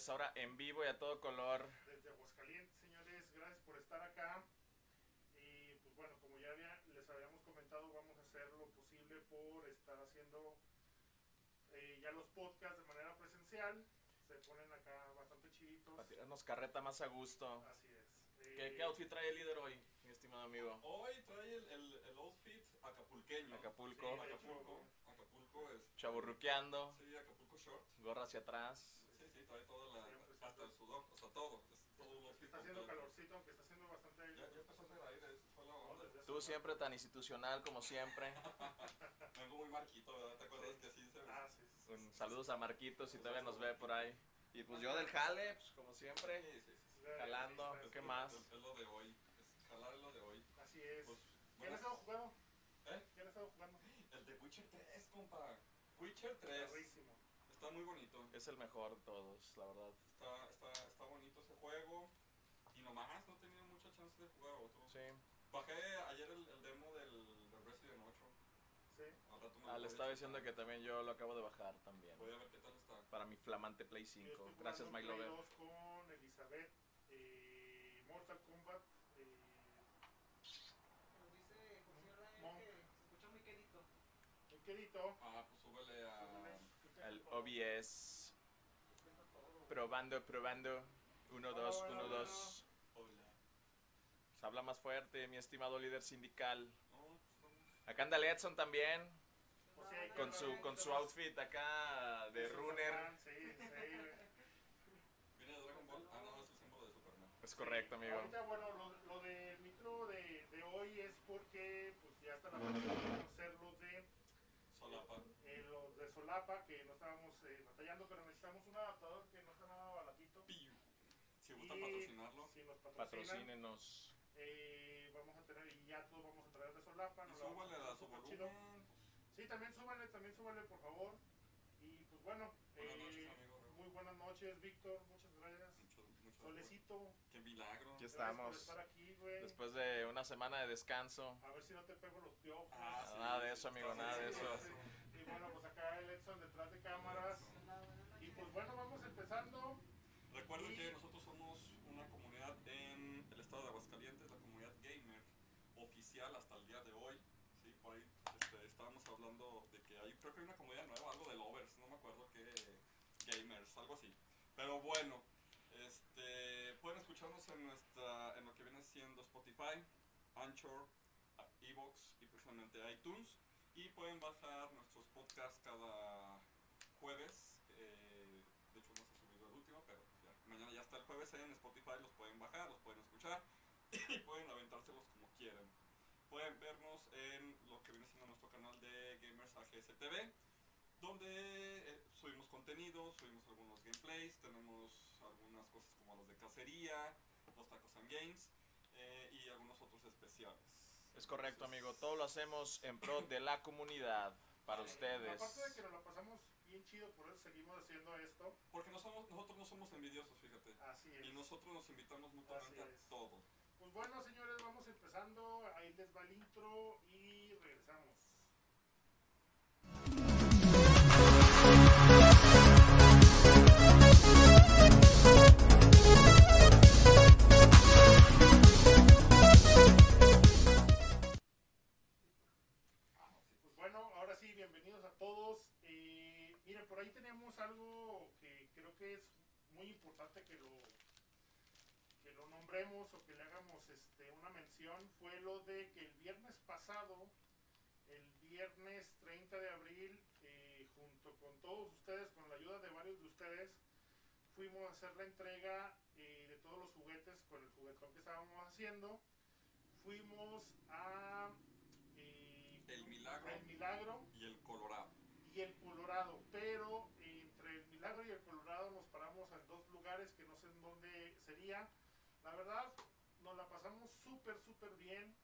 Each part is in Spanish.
noches, ahora en vivo y a todo color. Desde Aguascalientes, señores, gracias por estar acá. Y pues bueno, como ya había- les habíamos comentado, vamos a hacer lo posible por estar haciendo eh, ya los podcasts de manera presencial. Se ponen acá bastante chiditos. Para tirarnos carreta más a gusto. Así es. ¿Qué, Eh, qué outfit trae el líder hoy, mi estimado amigo? Hoy trae el, el, el outfit acapulqueño. Acapulco, Sí, Acapulco. Acapulco es. chaburruqueando, Sí, Acapulco short. gorra hacia atrás. Sí, sí, trae toda la. Hasta el sudor, o sea, todo. Es todo. Está haciendo calorcito, aunque está haciendo bastante Ya, ya empezó a hacer aire, eso fue la onda. Tú siempre tan institucional como siempre. Vengo muy marquito, ¿verdad? ¿Te acuerdas que así se Ah, sí, sí, sí, sí. saludos a Marquitos si todavía nos ve por ahí. Y pues yo del jale, pues como siempre, Sí, sí, sí. jalando. Sí, ¿Qué más? Es, es lo de hoy. Es jalar es lo de hoy. Así es. Pues, ¿Quién ha estado jugando? ¿Eh? ¿Quién ha estado jugando? El de Witcher 3, compa. Witcher 3. Perrísimo. Está muy bonito. es el mejor de todos, la verdad. Está, está, está bonito ese juego. Y nomás no he tenido mucha chance de jugar otro. Sí. Bajé ayer el, el demo del, del Resident 8. Sí. Al rato me Ah, le estaba diciendo que también yo lo acabo de bajar también. Voy a ver qué tal está. Para mi flamante Play Yo 5. estoy Gracias, My Play Lover. 2 con Elizabeth, eh, Mortal Kombat. eh, Nos dice José Ryan Monk. que se escucha muy quedito. muy querido. Ah, pues súbele a. El OBS. Probando, probando. 1, 2, Hola, 1, hola. 2. Hola. Se habla más fuerte, mi estimado líder sindical. Acá anda Letson también, con su, con su outfit acá de runner. Sí, sí. güey. ¿Viene de Dragon Ball? No, es el símbolo de Superman. Es correcto, amigo. Ahorita, bueno, lo, lo del micro de, de hoy es porque pues ya está la próxima de conocer los de, Solapa. eh, los de Solapa, que no estábamos eh, batallando, pero necesitamos un adaptador que no está nada baratito. Piu. Si gusta Y patrocinarlo. Si nos Patrocínenos. eh, vamos a tener, y ya todos vamos a traer de Solapa. Y súbale a su chido. volumen. Pues, Sí, también súbale, también súbale, por favor. Y pues bueno, Buenas eh, noches, amigo. muy buenas noches, Víctor, muchas gracias. mucho, mucho. Solecito, Qué milagro. Aquí estamos. por estar aquí, güey. Después de una semana de descanso. A ver si no te pego los piojos. Ah, sí, Nada de eso, amigo, nada de eso. Bueno, pues acá el Edson detrás de cámaras. Y pues bueno, vamos empezando. Recuerden Y- que nosotros somos una comunidad en el estado de Aguascalientes, la comunidad gamer oficial hasta el día de hoy. Sí, por ahí este, estábamos hablando de que hay, creo que hay una comunidad nueva, algo de lovers, no me acuerdo qué gamers, algo así. Pero bueno, este, pueden escucharnos en nuestra, en lo que viene siendo Spotify, Anchor, Evox y precisamente iTunes. Y pueden bajar nuestros podcasts cada jueves. eh, de hecho no se ha subido el último, pero ya, mañana ya está el jueves en Spotify, los pueden bajar, los pueden escuchar y pueden aventárselos como quieran. Pueden vernos en lo que viene siendo nuestro canal de Gamers AGS TV, donde eh, subimos contenido, subimos algunos gameplays, tenemos algunas cosas como los de cacería, los tacos and games eh, y algunos otros especiales. Es correcto, amigo. Todo lo hacemos en pro de la comunidad. Para Aparte de que ustedes. nos la pasamos bien chido, por eso seguimos haciendo esto. Porque no somos, nosotros no somos envidiosos, fíjate. Así es. Y nosotros nos invitamos mutuamente a todo. Pues bueno, señores, vamos empezando. Ahí les va el intro por ahí tenemos algo que creo que es muy importante que lo que lo nombremos o que le hagamos este, una mención. Fue lo de que el viernes pasado, el viernes 30 de abril, eh, junto con todos ustedes, con la ayuda de varios de ustedes, fuimos a hacer la entrega eh, de todos los juguetes con el juguetón que estábamos haciendo. Fuimos a... eh, El milagro el milagro y el colorado. Pero entre el Milagro y el Colorado nos paramos en dos lugares que no sé en dónde sería. La verdad, nos la pasamos súper, súper bien.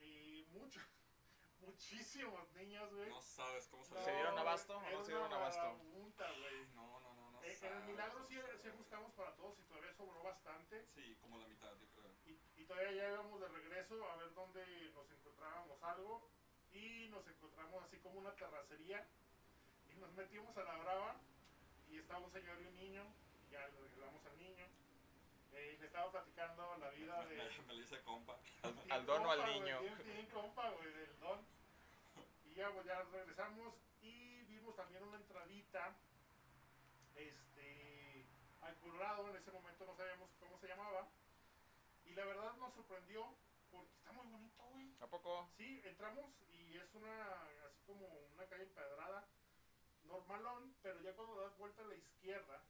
Y mucho, muchísimos niños, güey. No sabes cómo se No, ¿Se dieron abasto o no se dieron abasto? güey. No, no, no, no. Eh, en sabes. el Milagro sí, sí ajustamos para todos y todavía sobró bastante. Sí, como la mitad, yo creo. Y, y todavía ya íbamos de regreso a ver dónde nos encontrábamos algo. Y nos encontramos así como una terracería. Y nos metimos a la brava. Y estaba un señor y un niño. ya le regalamos al niño. Eh, le estaba platicando la vida de... Me, le hice compa. Al don o al niño. Bien, bien compa, güey, del don. Y ya, pues ya regresamos y vimos también una entradita este, al Colorado. En ese momento no sabíamos cómo se llamaba. Y la verdad nos sorprendió porque está muy bonito, güey. ¿A poco? Sí, entramos y es una, así como una calle empedrada, normalón, pero ya cuando das vuelta a la izquierda,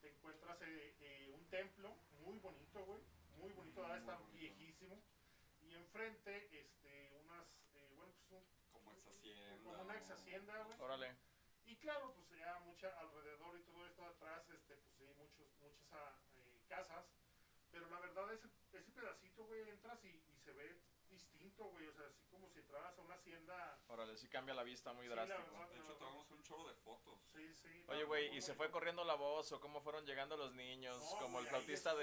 te encuentras eh, eh, un templo muy bonito, güey, muy bonito, ahora está bonito. viejísimo, y enfrente, este, unas, eh, bueno, pues un- Como ex hacienda. como una ex hacienda, güey, Órale. y claro, pues ya mucha alrededor y todo esto atrás, este, pues sí, muchos, muchas ah, eh, casas, pero la verdad ese, ese pedacito, güey, entras y, y se ve distinto, güey, o sea, así como si entraras a una hacienda Órale, sí cambia la vista muy Sí, drástico. verdad. De hecho, tomamos un chorro de fotos. Sí, sí. Oye, güey, ¿y se fue corriendo la voz o cómo fueron llegando los niños? No, como el flautista es-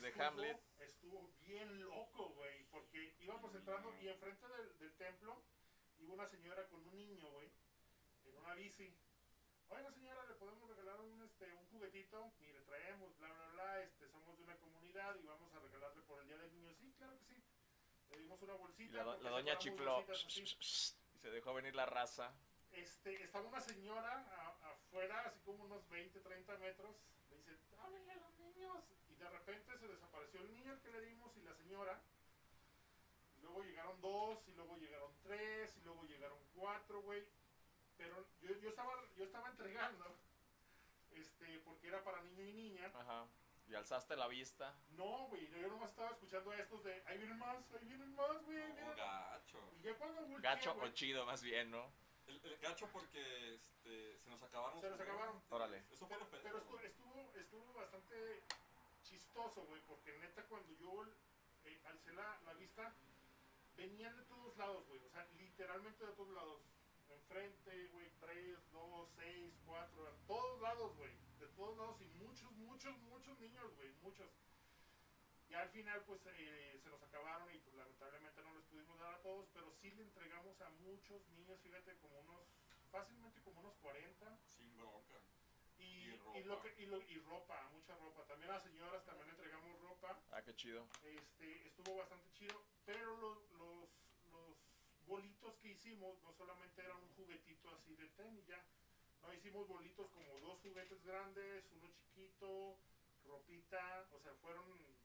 de, de Hamlet. Estuvo bien loco, güey, porque íbamos entrando y enfrente del, del templo iba una señora con un niño, güey, en una bici. Oiga, señora, ¿le podemos regalar un, este, un juguetito? Mire, traemos, bla, bla, bla, este, somos de una comunidad y vamos a regalarle por el Día del Niño. Sí, claro que sí. Le dimos una bolsita. la, do- la doña chifló. bolsitas se dejó venir la raza. este, estaba una señora a- afuera, así como unos 20, 30 metros. Le dice, háblenle a los niños. Y de repente se desapareció el niño al que le dimos y la señora. Y luego llegaron dos, y luego llegaron tres, y luego llegaron cuatro, güey. Pero yo, yo, estaba, yo estaba entregando, este, porque era para niño y niña. Ajá. Y alzaste la vista. No, güey, yo nomás estaba escuchando a estos de, ahí vienen más, ahí vienen más, güey. No, vienen". gacho. Y ya cuando volteé, Gacho o chido, más bien, ¿no? El, el gacho porque este, se nos acabaron. Se los nos acabaron. Órale. Eso fue lo feo. Pero estuvo, estuvo, estuvo bastante chistoso, güey, porque neta cuando yo eh, alcé la, la vista, venían de todos lados, güey, o sea, literalmente de todos lados. Enfrente, güey, 3, 2, 6, 4, de todos lados, güey, todos lados y muchos, muchos, muchos niños, güey, muchos. Y al final, pues, eh, se nos acabaron y pues lamentablemente no les pudimos dar a todos, pero sí le entregamos a muchos niños, fíjate, como unos, fácilmente como unos 40. Sin bronca. Y, Y y lo ropa. que, y, lo- y ropa, mucha ropa. También a las señoras también le entregamos ropa. Ah, qué chido. Este, estuvo bastante chido. Pero los, los, los bolitos que hicimos no solamente eran un juguetito así de tenis ya. No hicimos bolitos como dos juguetes grandes, uno chiquito, ropita. O sea, fueron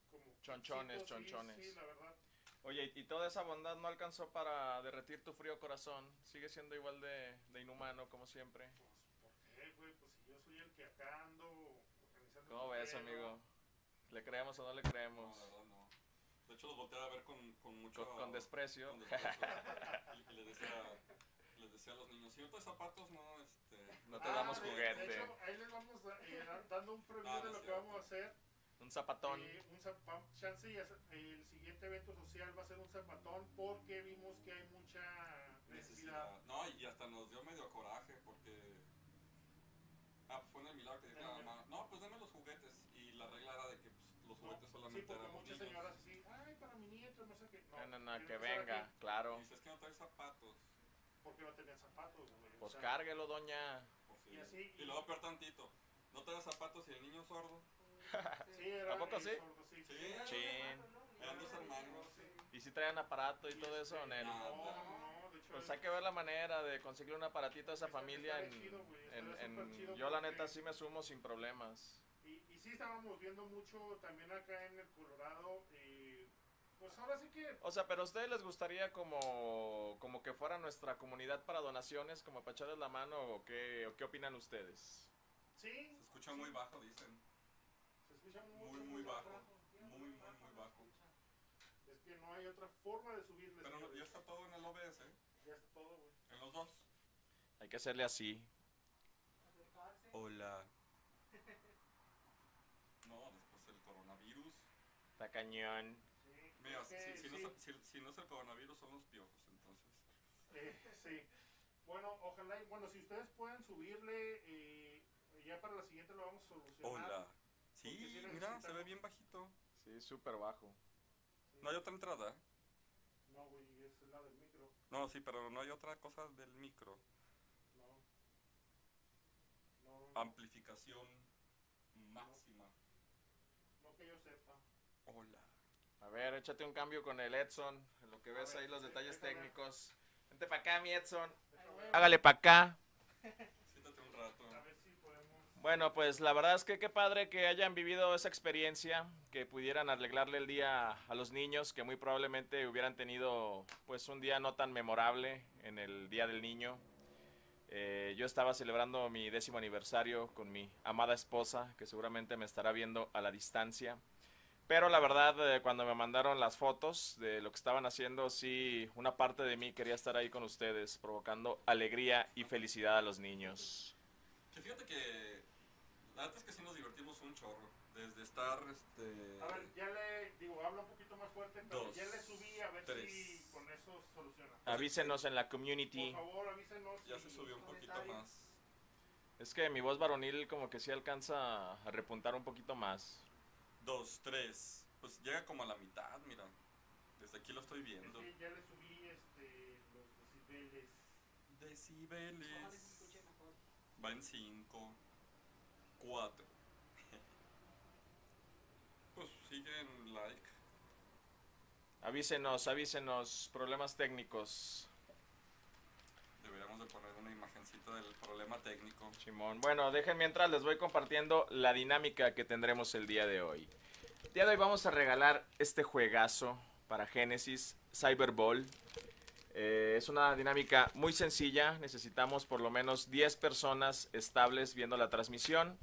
como. Chonchones, sí, chonchones. Sí, la verdad. Oye, ¿y toda esa bondad no alcanzó para derretir tu frío corazón? ¿Sigue siendo igual de, de inhumano como siempre? Pues, ¿por qué, güey? Pues si yo soy el que acá ando organizando. ¿Cómo ves, pedo. amigo? ¿Le creemos o no le No, creemos? la verdad no. De hecho, los volteé a ver con, con mucho. Con, con desprecio. con desprecio. y, y les decía, decía a los niños: si no traes zapatos, no, este. No te Ah, damos de- juguete. De hecho, ahí les vamos a, eh, dando un preview Ah, de no lo es que vamos a hacer. Un zapatón. Eh, un zapa- chance y el siguiente evento social va a ser un zapatón porque vimos que hay mucha necesidad. Necesidad. No, y hasta nos dio medio coraje porque. Ah, pues fue en el milagro que dijo la mamá: No, pues dame los juguetes. Y la regla era de que pues, los No, juguetes sí, solamente porque eran muchas niños. señoras así, ay, para mi nieto, no sé qué. No, no, no, que empezar venga, claro. Y dices que no traes zapatos. Porque no tenían zapatos, güey. o Pues sea, cárguelo, doña. Pues, sí. Y así- y luego peor tantito. No traes zapatos y el niño sordo. Sí, era ¿A poco el sí? sordo, sí. Sí. Chin. Eran dos hermanos. ¿Y si traían aparato y todo eso, este, Nel? no. No, no, de hecho. Pues es- hay que ver la manera de conseguirle un aparatito a esa familia. En, chido, en- en- chido yo la neta sí me sumo sin problemas. Y, y sí estábamos viendo mucho también acá en el Colorado. eh, pues ahora sí que O sea, pero a ustedes les gustaría como, como que fuera nuestra comunidad para donaciones, como para echarles la mano o qué, o qué opinan ustedes? sí. Se escucha muy bajo, dicen. Se escucha Muy, mucho, muy bajo. Muy, Muy, muy, muy bajo. Es que no hay otra forma de subirle. Pero no- ya está todo en el OBS, Ya está todo, güey. en los dos. Hay que hacerle así. Acercarse. Hola. No, después el coronavirus. Está cañón. Mira, si, si no sí, si, si no es el coronavirus, son los piojos, entonces. eh, sí. Bueno, ojalá, y- bueno, si ustedes pueden subirle, eh, ya para la siguiente lo vamos a solucionar. Hola. Sí Sí, mira, se ve bien bajito. Sí, súper bajo. Sí. No hay otra entrada. No, güey, es la del micro. No, sí, pero no hay otra cosa del micro. No. No, no, no. Amplificación máxima. que yo sepa. Hola. A ver, échate un cambio con el Edson, en lo que ves ahí los detalles técnicos. Vente para acá, mi Edson. Hágale para acá. Siéntate un rato. Bueno, pues la verdad es que qué padre que hayan vivido esa experiencia, que pudieran arreglarle el día a los niños, que muy probablemente hubieran tenido pues un día no tan memorable en el Día del Niño. Eh, yo estaba celebrando mi décimo aniversario con mi amada esposa, que seguramente me estará viendo a la distancia. Pero la verdad, eh, cuando me mandaron las fotos de lo que estaban haciendo, sí, una parte de mí quería estar ahí con ustedes, provocando alegría y felicidad a los niños. Que fíjate que. La verdad es que sí nos divertimos un chorro. Desde estar, este. A ver, ya le digo, habla un poquito más fuerte, pero Dos, ya le subí a ver tres. si con eso soluciona. Avísenos en la Por community. favor, avísenos. Ya si- se subió un poquito más. Es que mi voz varonil como que sí alcanza a repuntar un poquito más. Dos, tres. Pues llega como a la mitad, mira. Desde aquí lo estoy Es viendo. que ya le subí este, los decibeles. Decibeles. Va en cinco. Cuatro. Pues siguen like. Avísenos, avísenos, problemas técnicos. Deberíamos de poner una imagencita del problema técnico. Simón. Bueno, dejen mientras les voy compartiendo la dinámica que tendremos el día de hoy. El día de hoy vamos a regalar este juegazo para Genesis, Cyberball. Eh, es una dinámica muy sencilla, necesitamos por lo menos 10 personas estables viendo la transmisión.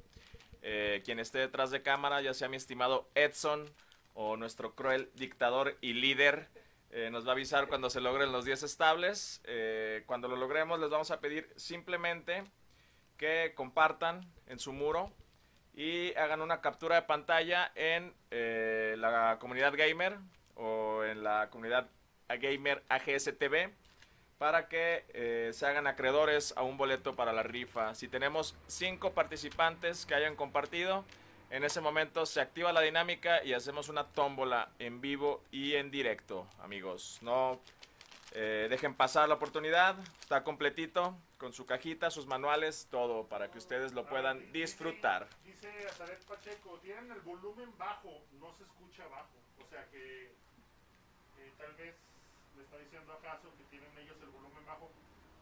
Eh, quien esté detrás de cámara, ya sea mi estimado Edson o nuestro cruel dictador y líder, eh, nos va a avisar cuando se logren los 10 estables. Eh, cuando lo logremos les vamos a pedir simplemente que compartan en su muro y hagan una captura de pantalla en eh, la comunidad gamer o en la comunidad gamer AGSTV para que eh, se hagan acreedores a un boleto para la rifa. Si tenemos cinco participantes que hayan compartido, en ese momento se activa la dinámica y hacemos una tómbola en vivo y en directo, amigos. No eh, dejen pasar la oportunidad, está completito, con su cajita, sus manuales, todo para que ustedes lo puedan disfrutar. Dice Azaret Pacheco, tienen el volumen bajo, no se escucha bajo. O sea que eh, tal vez le está diciendo acaso que tienen ellos el volumen bajo.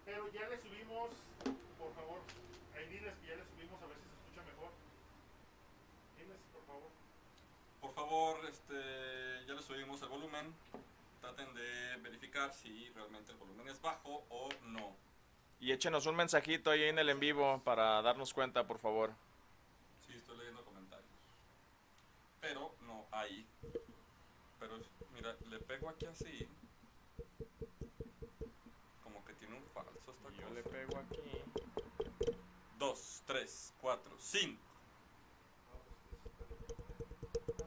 Pero ya le subimos, por favor, ahí diles que ya le subimos a ver si se escucha mejor. Diles, por favor. Por favor, este, ya le subimos el volumen. Traten de verificar si realmente el volumen es bajo o no. Y échenos un mensajito ahí en el en vivo para darnos cuenta, por favor. Sí, estoy leyendo comentarios. Pero no ahí. Pero mira, le pego aquí así. Como que tiene un falso esta Yo cosa. le pego aquí. Dos, tres, cuatro, cinco.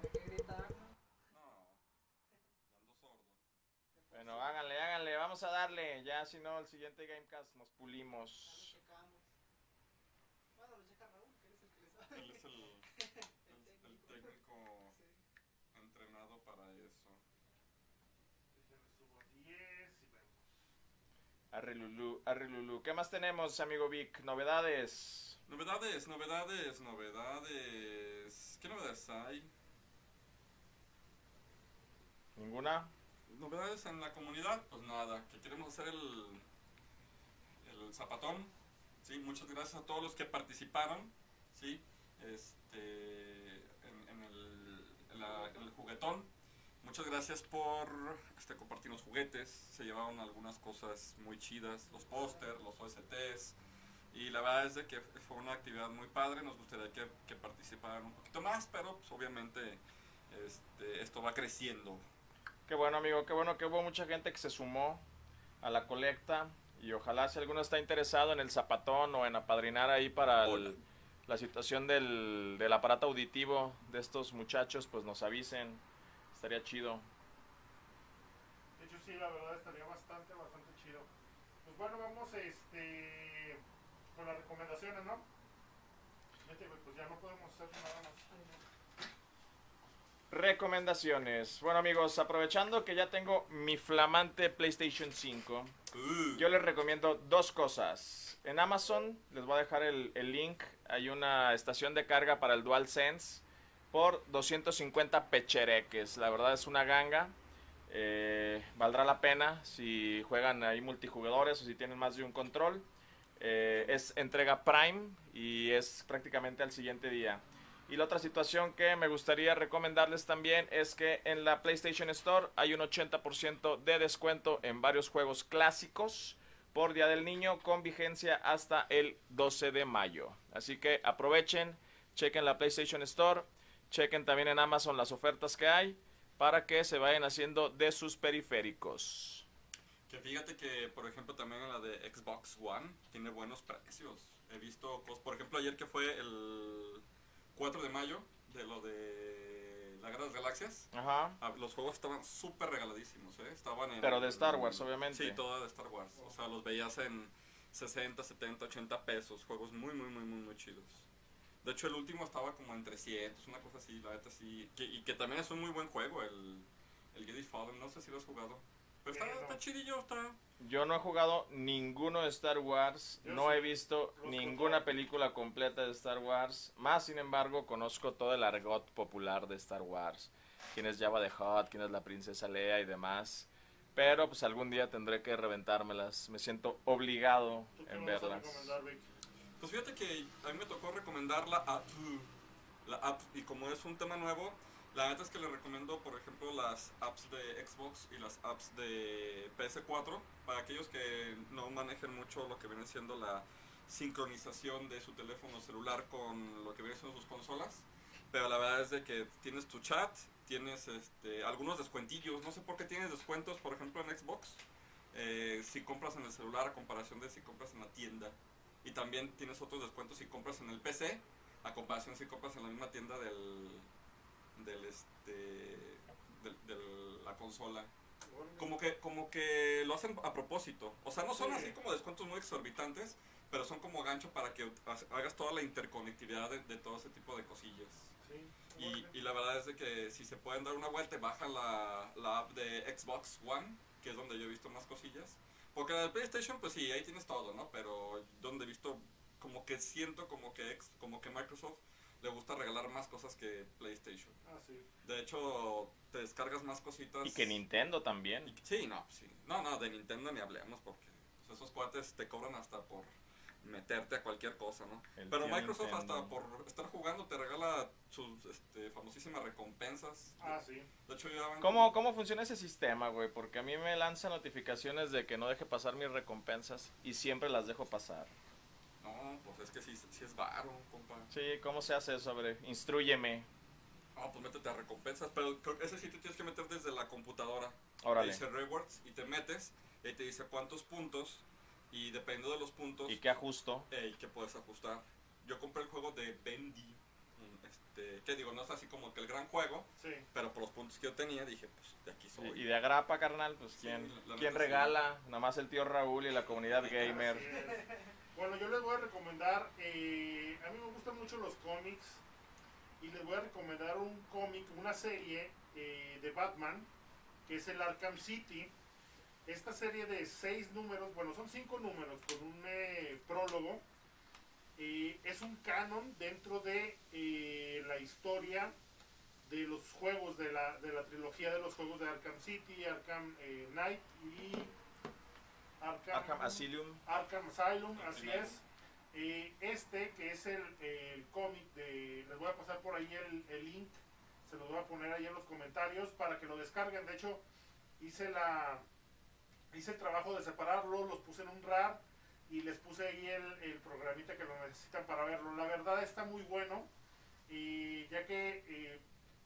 Hay que gritar, ¿no? No. Ando sordo. Bueno, háganle, háganle, vamos a darle. Ya si no, el siguiente Gamecast nos Ya lo pulimos. checamos. Bueno, lo checa Raúl, que es el que le sabe. Él es el técnico Sí. entrenado para eso. Déjenle subo a 10 y vemos. Arre Lulú, arre Lulú. ¿Qué más tenemos, amigo Vic? Novedades. Novedades, novedades, novedades. ¿Qué novedades hay? ¿Ninguna? Novedades en la comunidad, pues nada, que queremos hacer el, el zapatón. Sí, muchas gracias a todos los que participaron, sí, este, en, en el, en la- en el juguetón. Muchas gracias por este, compartirnos juguetes. Se llevaron algunas cosas muy chidas, los pósters, los OSTs. Y la verdad es de que fue una actividad muy padre. Nos gustaría que, que participaran un poquito más, pero pues, obviamente este, esto va creciendo. Qué bueno, amigo, qué bueno que hubo mucha gente que se sumó a la colecta. Y ojalá si alguno está interesado en el zapatón o en apadrinar ahí para el- la situación del, del aparato auditivo de estos muchachos, pues nos avisen. Estaría chido. De hecho, sí, la verdad estaría bastante, bastante chido. Pues bueno, vamos este, con las recomendaciones, ¿no? Vete, pues ya no podemos hacer nada más. Recomendaciones. Bueno amigos, aprovechando que ya tengo mi flamante PlayStation 5, Uh, yo les recomiendo dos cosas. En Amazon les voy a dejar el, el link. Hay una estación de carga para el DualSense por 250 pechereques. La verdad es una ganga. Eh, valdrá la pena si juegan ahí multijugadores o si tienen más de un control. Eh, es entrega Prime y es prácticamente al siguiente día. Y la otra situación que me gustaría recomendarles también es que en la PlayStation Store hay un 80% de descuento en varios juegos clásicos por Día del Niño con vigencia hasta el 12 de mayo. Así que aprovechen, chequen la PlayStation Store, chequen también en Amazon las ofertas que hay para que se vayan haciendo de sus periféricos. Que fíjate que, por ejemplo, también en la de Xbox One tiene buenos precios. He visto, cos- por ejemplo, ayer que fue el 4 de mayo de lo de la Guerra de las Galaxias, Ajá. los juegos estaban súper regaladísimos, ¿eh? Estaban en... Pero de Star Wars, obviamente. Sí, toda de Star Wars. O sea, los veías en 60, 70, 80 pesos. Juegos muy, muy, muy, muy, muy chidos. De hecho, el último estaba como en 300, una cosa así, la neta sí. Que- y que también es un muy buen juego, el, el Jedi Fallen. No sé si lo has jugado. Pero está, Eh, no. está chidillo, está... Yo no he jugado ninguno de Star Wars, Yo no sí. he visto Los ninguna control. película completa de Star Wars, más sin embargo conozco todo el argot popular de Star Wars, quién es Jabba the Hutt, quién es la princesa Leia y demás, pero pues algún día tendré que reventármelas, me siento obligado ¿Tú qué en me vas a verlas. Pues fíjate que a mí me tocó recomendar la app. La app, y como es un tema nuevo, la neta es que le recomiendo, por ejemplo, las apps de Xbox y las apps de PS4 para aquellos que no manejen mucho lo que viene siendo la sincronización de su teléfono celular con lo que viene siendo sus consolas. Pero la verdad es de que tienes tu chat, tienes este, algunos descuentillos. No sé por qué tienes descuentos, por ejemplo, en Xbox. eh, si compras en el celular a comparación de si compras en la tienda. Y también tienes otros descuentos si compras en el PC, a comparación si compras en la misma tienda del, del este, del- de la consola. Como que, como que lo hacen a propósito. O sea, no son Sí. así como descuentos muy exorbitantes, pero son como gancho para que ha- hagas toda la interconectividad de, de todo ese tipo de cosillas. Sí, Y, y la verdad es de que si se pueden dar una vuelta, bajan la, la app de Xbox One, que es donde yo he visto más cosillas. Porque la de PlayStation, pues sí, ahí tienes todo, ¿no? Pero donde he visto, como que siento como que, ex- como que Microsoft le gusta regalar más cosas que PlayStation. Ah, sí. De hecho, te descargas más cositas. Y que Nintendo también. y- Sí, no, sí. No, no, de Nintendo ni hablemos porque pues, esos cuates te cobran hasta por meterte a cualquier cosa, ¿no? El Pero Microsoft Nintendo. hasta por estar jugando te regala sus este, famosísimas recompensas. Ah, sí. De hecho, ya van ¿Cómo, ¿Cómo funciona ese sistema, güey? Porque a mí me lanza notificaciones de que no deje pasar mis recompensas y siempre las dejo pasar. No, pues es que sí, sí es varo, compa. Sí, ¿cómo se hace eso, hombre? Instrúyeme. No, pues métete a recompensas, pero ese sí te tienes que meter desde la computadora. Órale. Te dice rewards y te metes y te dice cuántos puntos y dependiendo de los puntos ¿Y qué ajusto? eh, que puedes ajustar. Yo compré el juego de Bendy. Este, que digo, no es así como que el gran juego, Sí. pero por los puntos que yo tenía dije, pues de aquí soy. Y, y de agrapa, carnal, pues Sí, ¿quién, la- la ¿quién regala? Nada más el tío Raúl y la comunidad gamer. Bueno, yo les voy a recomendar, eh, a mí me gustan mucho los cómics y les voy a recomendar un cómic, una serie eh, de Batman, que es el Arkham City. Esta serie de seis números, bueno, son cinco números con un eh, prólogo, eh, es un canon dentro de eh, la historia de los juegos de la, de la trilogía de los juegos de Arkham City, Arkham eh, Knight y Arkham Asylum. Arkham Asylum, así es. Este, que es el, el cómic de... Les voy a pasar por ahí el, el link, se los voy a poner ahí en los comentarios para que lo descarguen. De hecho, hice la hice el trabajo de separarlo, los puse en un RAR y les puse ahí el, el programita que lo necesitan para verlo. La verdad está muy bueno, y ya que eh,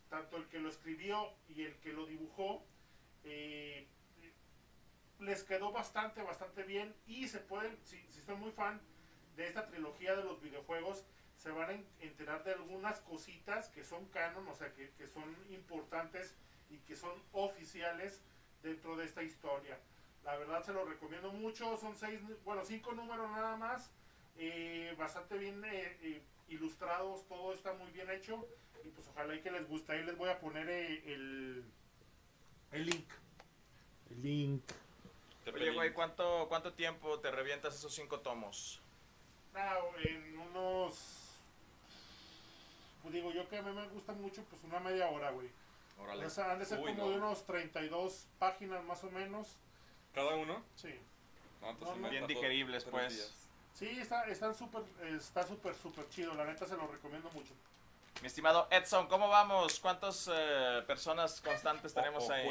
tanto el que lo escribió y el que lo dibujó, eh, les quedó bastante, bastante bien y se pueden, si, si son muy fan de esta trilogía de los videojuegos, se van a en- enterar de algunas cositas que son canon, o sea, que, que son importantes y que son oficiales dentro de esta historia. La verdad se lo recomiendo mucho, son seis, bueno, cinco números nada más, eh, bastante bien eh, eh, ilustrados, todo está muy bien hecho y pues ojalá y que les guste. Ahí les voy a poner eh, el, el link. El link. Oye, güey, ¿cuánto, ¿cuánto tiempo te revientas esos cinco tomos? Ah, en unos pues digo yo que a mí me gusta mucho, pues una media hora, güey. Órale. O sea, han de ser Uy, como no. de unos 32 páginas más o menos. ¿Cada uno? Sí. No, No, me Bien digeribles, pues. días. Sí, está están súper, está súper, súper chido. La neta se lo recomiendo mucho. Mi estimado Edson, ¿cómo vamos? ¿Cuántas eh, personas constantes tenemos ahí?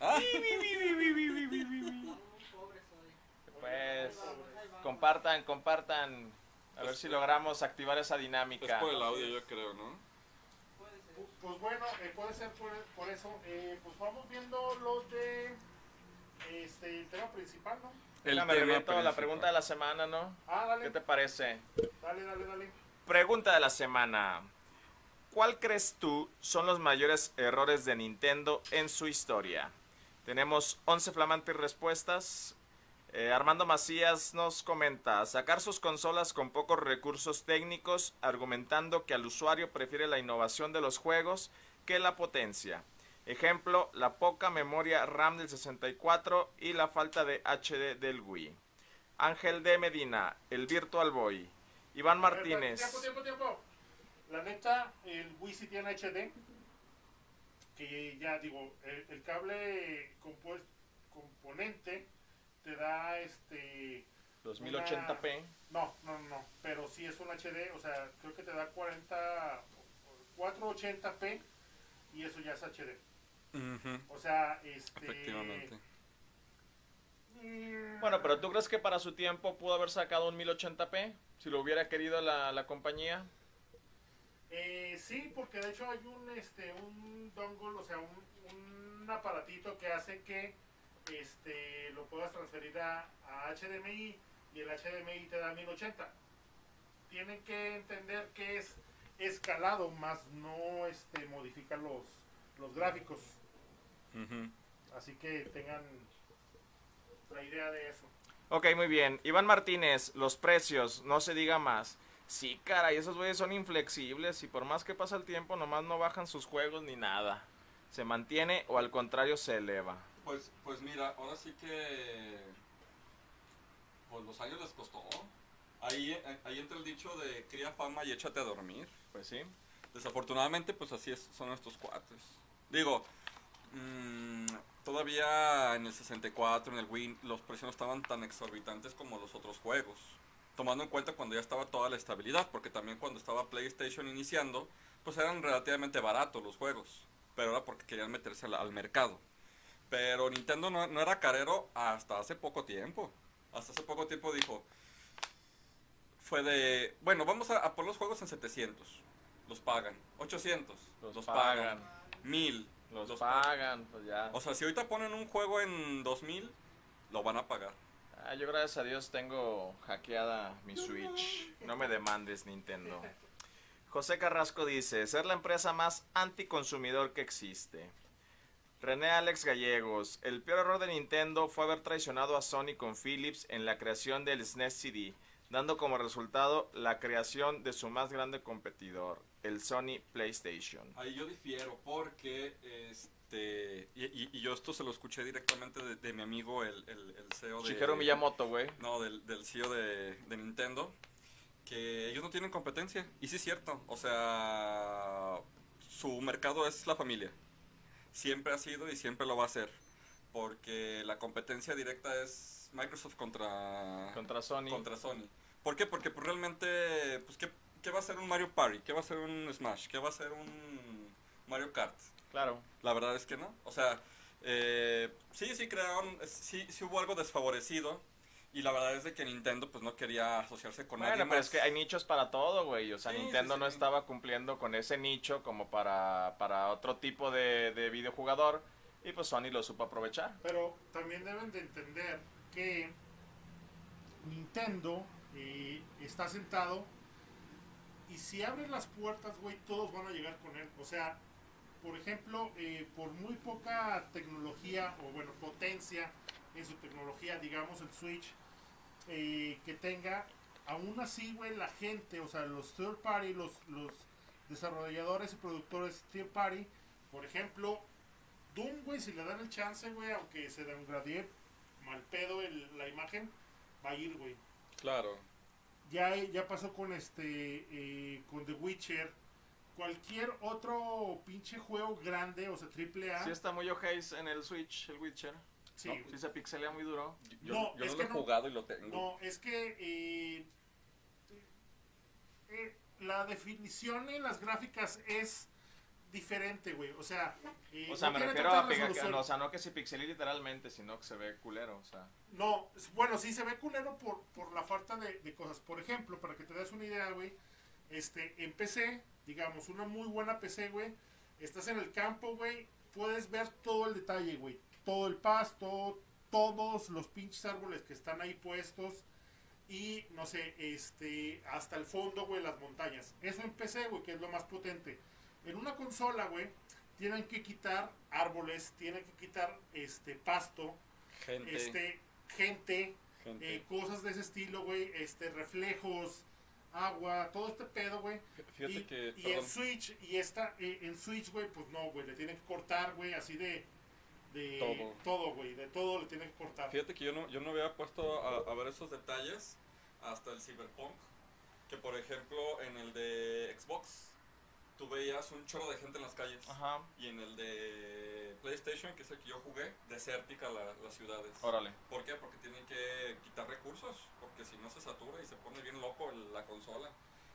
Ah, hoy. Pues compartan, compartan. A ver si logramos activar esa dinámica. es por el audio, yo creo, ¿no? Puede ser. Pu- Pues bueno, eh, puede ser por, por eso. Eh, pues vamos viendo los de este el tema principal, ¿no? Reviento la pregunta de la semana, ¿no? Ah, ¿Qué dale, te parece? dale, dale, dale. Pregunta de la semana. ¿Cuál crees tú son los mayores errores de Nintendo en su historia? Tenemos 11 flamantes respuestas. Eh, Armando Macías nos comenta, sacar sus consolas con pocos recursos técnicos, argumentando que al usuario prefiere la innovación de los juegos que la potencia. Ejemplo, la poca memoria RAM del 64 y la falta de HD del Wii. Ángel de Medina, el Virtual Boy. Iván Martínez. Tiempo, tiempo, tiempo. La neta, el Wii sí tiene HD. Que ya digo, el, el cable compues- componente te da este. Los Una- 1080p. No, no, no, pero sí es un HD, o sea, creo que te da 40, 480p y eso ya es HD. O sea, este. Efectivamente. mm, Bueno, pero ¿tú crees que para su tiempo pudo haber sacado un 1080p? Si lo hubiera querido la, la compañía. Eh, sí, porque de hecho hay un, este, un dongle, o sea, un, un aparatito que hace que este, lo puedas transferir a, a HDMI y el HDMI te da 1080. Tienen que entender que es escalado, más no este, modifica los, los gráficos. Ujú. Así que tengan la idea de eso. Ok, muy bien. Iván Martínez, los precios, no se diga más. Sí, caray, esos güeyes son inflexibles y por más que pasa el tiempo, nomás no bajan sus juegos ni nada. Se mantiene o al contrario se eleva. Pues, pues mira, ahora sí que. Pues los años les costó. Ahí, ahí entra el dicho de cría fama y échate a dormir. Pues sí. Desafortunadamente, pues así es, son estos cuates. Digo, mm, todavía en el 64, en el Wii, los precios no estaban tan exorbitantes como los otros juegos. Tomando en cuenta cuando ya estaba toda la estabilidad, porque también cuando estaba PlayStation iniciando, pues eran relativamente baratos los juegos. Pero era porque querían meterse al, al mercado. Pero Nintendo no, no era carero hasta hace poco tiempo. Hasta hace poco tiempo dijo, fue de, bueno, vamos a, a poner los juegos en 700. Los pagan. 800. Los, Los, pagan. pagan. 1000. Los, Los pagan, pues ya. O sea, si ahorita ponen un juego en 2000, lo van a pagar. Ah, yo gracias a Dios tengo hackeada mi Switch. No me demandes Nintendo. José Carrasco dice, ser la empresa más anticonsumidor que existe. René Alex Gallegos, el peor error de Nintendo fue haber traicionado a Sony con Philips en la creación del SNES CD, dando como resultado la creación de su más grande competidor, el Sony PlayStation. Ahí yo difiero porque, este, y, y- y yo esto se lo escuché directamente de, de mi amigo, el, el, el CEO de... Shigeru Miyamoto, güey. No, del, del CEO de, de Nintendo, que ellos no tienen competencia. Y sí es cierto, o sea, su mercado es la familia. Siempre ha sido y siempre lo va a ser. Porque la competencia directa es Microsoft contra, Contra Sony. contra Sony. ¿Por qué? Porque pues, realmente, pues, ¿qué, ¿qué va a ser un Mario Party? ¿Qué va a ser un Smash? ¿Qué va a ser un Mario Kart? Claro. La verdad es que no. O sea, eh, sí, sí crearon, sí, sí hubo algo desfavorecido. Y la verdad es de que Nintendo pues no quería asociarse con nadie Bueno, pero más. es que hay nichos para todo, güey. O sea, Sí, Nintendo sí, no sí. estaba cumpliendo con ese nicho como para, para otro tipo de, de videojugador. Y pues Sony lo supo aprovechar. Pero también deben de entender que Nintendo eh, está sentado y si abren las puertas, güey, todos van a llegar con él. O sea, por ejemplo, eh, por muy poca tecnología o bueno, potencia en su tecnología, digamos el Switch, eh, que tenga, aún así, güey, la gente, o sea, los third party, los, los desarrolladores y productores third party, por ejemplo, Doom, güey, si le dan el chance, güey, aunque se degradee mal pedo el- la imagen, va a ir, güey. Claro. Ya, ya pasó con este, eh, con The Witcher. Cualquier otro pinche juego grande, o sea, triple A. Sí está muy ojéis en el Switch, el Witcher. sí, ¿no? güey. Sí se pixelea muy duro. Yo No, yo es no que lo he no. jugado y lo tengo. No, es que eh, eh, la definición en las gráficas es diferente, güey. O sea, eh, O sea, no me refiero a resolución. no, o sea, no que se pixelee literalmente, sino que se ve culero, o sea. No, bueno, sí se ve culero por, por la falta de, de cosas. Por ejemplo, para que te des una idea, güey, este, en PC, digamos, una muy buena PC, güey, estás en el campo, güey, puedes ver todo el detalle, güey. Todo el pasto, todos los pinches árboles que están ahí puestos y, no sé, este, hasta el fondo, güey, las montañas. Eso en PC, güey, que es lo más potente. En una consola, güey, tienen que quitar árboles, tienen que quitar, este, pasto, Gente, este, gente, gente. eh, cosas de ese estilo, güey, este, reflejos, agua, todo este pedo, güey. Fíjate Y, que, y perdón, en Switch, y esta, eh, en Switch, güey, pues no, güey, le tienen que cortar, güey, así de, de Todo. todo, güey, de todo le tienen que cortar. fíjate que yo no, yo no había puesto a, a ver esos detalles hasta el Cyberpunk. Que por ejemplo en el de Xbox tú veías un chorro de gente en las calles. Ajá, Y en el de PlayStation, que es el que yo jugué, desértica la- las ciudades. órale. ¿Por qué? Porque tienen que quitar recursos, porque si no se satura y se pone bien loco el- la consola.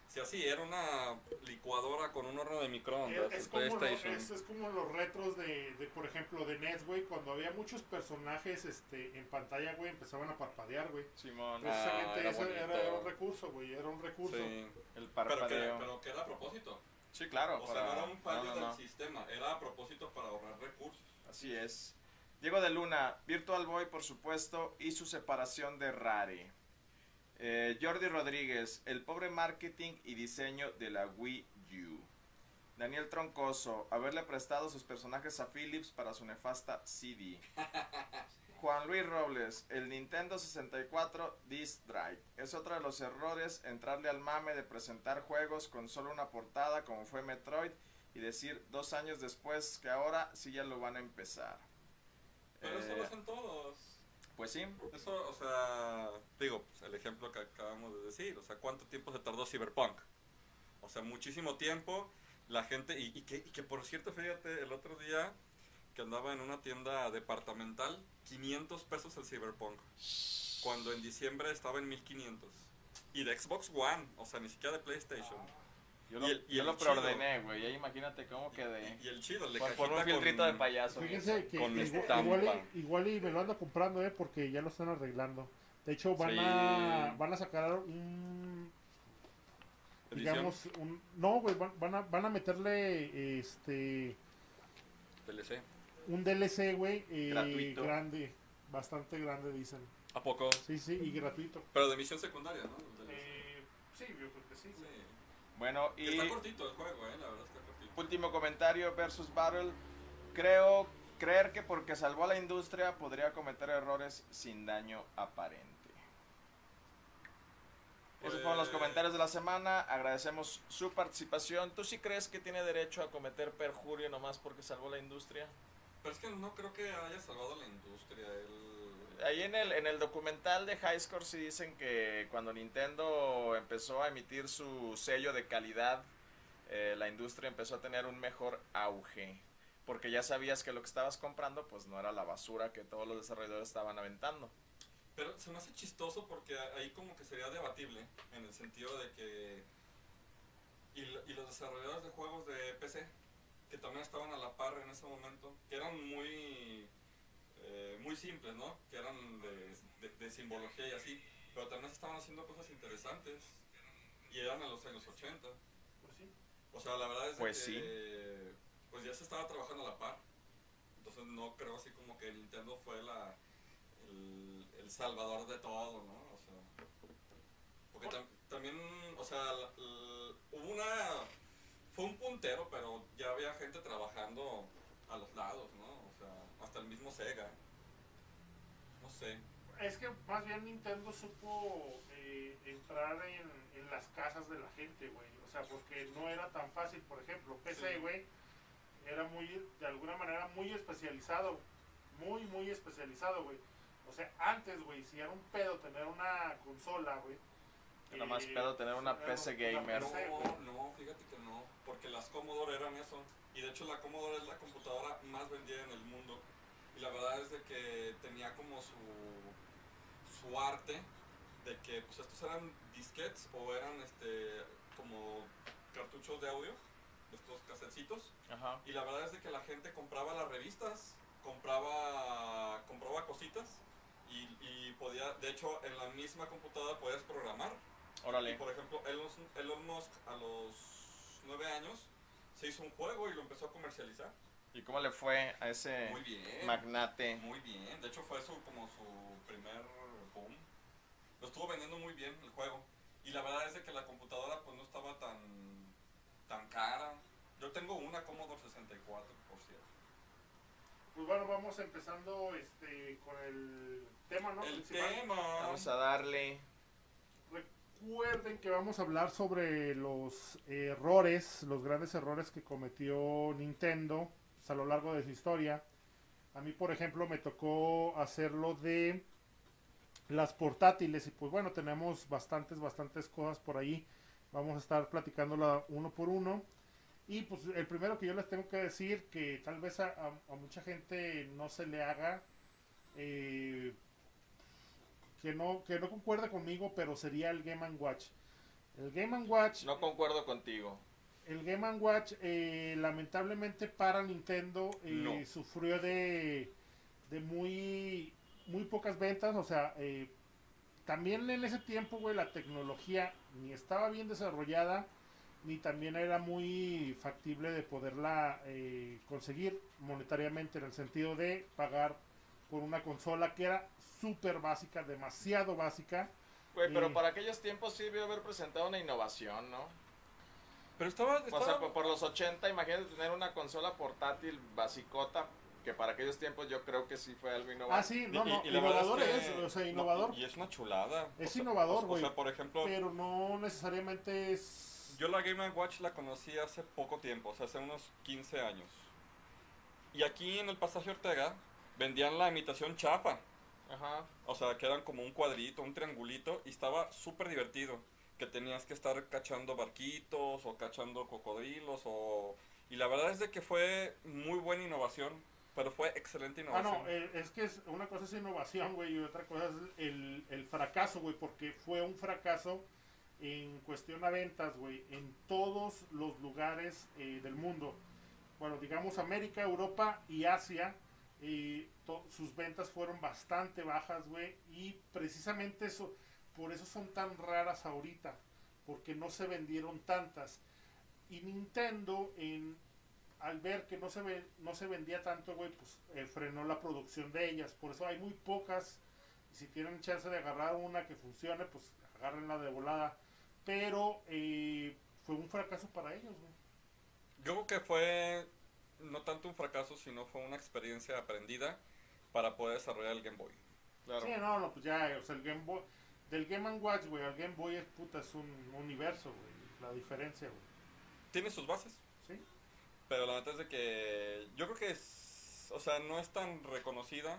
Si así era una licuadora con un horno de microondas, Es, es como lo- es- es como los retros de, de, por ejemplo, de NES, güey, cuando había muchos personajes este, en pantalla, güey, empezaban a parpadear, güey. Simón, Ah, Precisamente era eso era, era un recurso, güey, era un recurso. Sí. el Pero que, parpadeo. pero que era a propósito. Sí, claro. O sea, no era un fallo no, no, no. del sistema, era a propósito para ahorrar recursos. Así es. Diego de Luna, Virtual Boy, por supuesto, y su separación de Rare. Eh, Jordi Rodríguez, el pobre marketing y diseño de la Wii U. Daniel Troncoso, haberle prestado sus personajes a Philips para su nefasta CD. Juan Luis Robles, el Nintendo 64 Disc Drive. Es otro de los errores entrarle al mame de presentar juegos con solo una portada como fue Metroid y decir dos años después que ahora sí ya lo van a empezar. Pero eso Eh, lo hacen todos. pues sí, Eso, o sea, digo, pues, el ejemplo que acabamos de decir, o sea, ¿cuánto tiempo se tardó Cyberpunk? O sea, muchísimo tiempo, la gente, y, y que, y que por cierto, fíjate, el otro día que andaba en una tienda departamental, 500 pesos el Cyberpunk, cuando en diciembre estaba en 1500. Y de Xbox One, o sea, ni siquiera de PlayStation. yo lo, Y el- y yo el lo preordené, güey. ahí Imagínate cómo quedé. Y, y el chido, el de Por, por un filtrito de payaso. Fíjense que Con igual, igual y, igual y me lo ando comprando, eh, porque ya lo están arreglando. De hecho, van Sí. a van a sacar un digamos un no, güey, van, van a van a meterle este DLC. Un DLC, güey, eh, Gratuito. grande, bastante grande dicen. ¿A poco? Sí, sí, y gratuito. Pero de misión secundaria, ¿no? Eh, sí, yo creo que sí. Bueno, y Está cortito el juego, eh, la verdad está cortito. último comentario versus Battle. Creo creer que porque salvó a la industria podría cometer errores sin daño aparente. Esos fueron los Pues- comentarios de la semana. Agradecemos su participación. ¿Tú sí crees que tiene derecho a cometer perjurio nomás porque salvó la industria? Pero es que no creo que haya salvado la industria. El... Ahí en el, en el documental de High Score sí dicen que cuando Nintendo empezó a emitir su sello de calidad, eh, la industria empezó a tener un mejor auge. Porque ya sabías que lo que estabas comprando pues no era la basura que todos los desarrolladores estaban aventando. Pero se me hace chistoso porque ahí como que sería debatible en el sentido de que... Y, los desarrolladores de juegos de PC, que también estaban a la par en ese momento, que eran muy... eh, muy simples, ¿no? Que eran de, de- de simbología y así, pero también estaban haciendo cosas interesantes. Y eran en los años 80. Pues sí. O sea, la verdad es Pues que sí. pues ya se estaba trabajando a la par. Entonces no creo así como que Nintendo fue la el, el salvador de todo, ¿no? O sea, porque tam- también, o sea, la- la- hubo una fue un puntero, pero ya había gente trabajando a los lados, ¿no? O sea, hasta el mismo Sega. No sé. Es que más bien Nintendo supo eh, entrar en, en las casas de la gente, güey. O sea, porque no era tan fácil. Por ejemplo, PC, Sí. güey, era muy, de alguna manera, muy especializado. Muy, muy especializado, güey. O sea, antes, güey, si era un pedo tener una consola, güey, Era más pedo tener una PC gamer. No, no, fíjate que no, porque las Commodore eran eso. Y de hecho la Commodore es la computadora más vendida en el mundo. Y la verdad es de que tenía como su, su arte de que pues estos eran disquets o eran este como cartuchos de audio, estos casetitos. Ajá. Y la verdad es de que la gente compraba las revistas, compraba, compraba cositas y, y podía, de hecho en la misma computadora podías programar. Y Órale. por ejemplo, Elon, Elon Musk a los nueve años se hizo un juego y lo empezó a comercializar. ¿Y cómo le fue a ese Muy bien. magnate? Muy bien. De hecho fue su, como su primer boom. Lo estuvo vendiendo muy bien el juego. Y la verdad es de que la computadora pues no estaba tan, tan cara. Yo tengo una Commodore 64, por cierto. Pues bueno, vamos empezando este, con el tema, ¿no? El Principal. tema. Vamos a darle. Recuerden que vamos a hablar sobre los errores, los grandes errores que cometió Nintendo pues, a lo largo de su historia. A mí, por ejemplo, me tocó hacerlo de las portátiles y pues bueno, tenemos bastantes, bastantes cosas por ahí. Vamos a estar platicándola uno por uno. Y pues el primero que yo les tengo que decir, que tal vez a, mucha gente no se le haga, eh, que no, que no concuerda conmigo, pero sería el Game Watch. El Game Watch, No concuerdo contigo. el Game Watch, eh, lamentablemente para Nintendo eh, No. sufrió de, de muy, muy pocas ventas. O sea, eh, también en ese tiempo, güey, la tecnología ni estaba bien desarrollada, ni también era muy factible de poderla conseguir monetariamente, en el sentido de pagar por una consola que era súper básica, demasiado básica. Güey, pero para aquellos tiempos sí debió haber presentado una innovación, ¿no? Pero estaba, O sea, estaba- por, por los 80, imagínate tener una consola portátil basicota, que para aquellos tiempos yo creo que sí fue algo innovador. Ah, sí, no, no, y innovador que- es, o sea, no, innovador. y es una chulada. Es O sea, innovador, o- güey. O sea, por ejemplo, pero no necesariamente es... Yo la Game Watch la conocí hace poco tiempo, o sea, hace unos 15 años. Y aquí en el pasaje Ortega vendían la imitación chapa. Ajá. O sea, que eran como un cuadrito, un triangulito, y estaba súper divertido. Que tenías que estar cachando barquitos o cachando cocodrilos o... Y la verdad es de que fue muy buena innovación, pero fue excelente Ah, innovación. no, eh, es que es, una cosa es innovación, güey, y otra cosa es el, el fracaso, güey, porque fue un fracaso en cuestión a ventas, güey, en todos los lugares eh, del mundo. Bueno, digamos América, Europa y Asia, sus ventas fueron bastante bajas, güey, y precisamente eso, por eso son tan raras ahorita, porque no se vendieron tantas. Y Nintendo, en, al ver que no se, vendía tanto, güey, pues eh, frenó la producción de ellas. Por eso hay muy pocas. Si tienen chance de agarrar una que funcione, pues agárrenla de volada. Pero eh, fue un fracaso para ellos, güey. Yo creo que fue no tanto un fracaso, sino fue una experiencia aprendida para poder desarrollar el Game Boy. Claro. Sí, no, no, pues ya, o sea, el Game Boy. Del Game Watch, güey, al Game Boy es puta, es un universo, güey. La diferencia, güey. Tiene sus bases, ¿Sí? pero la neta es de que yo creo que es, o sea, no es tan reconocida,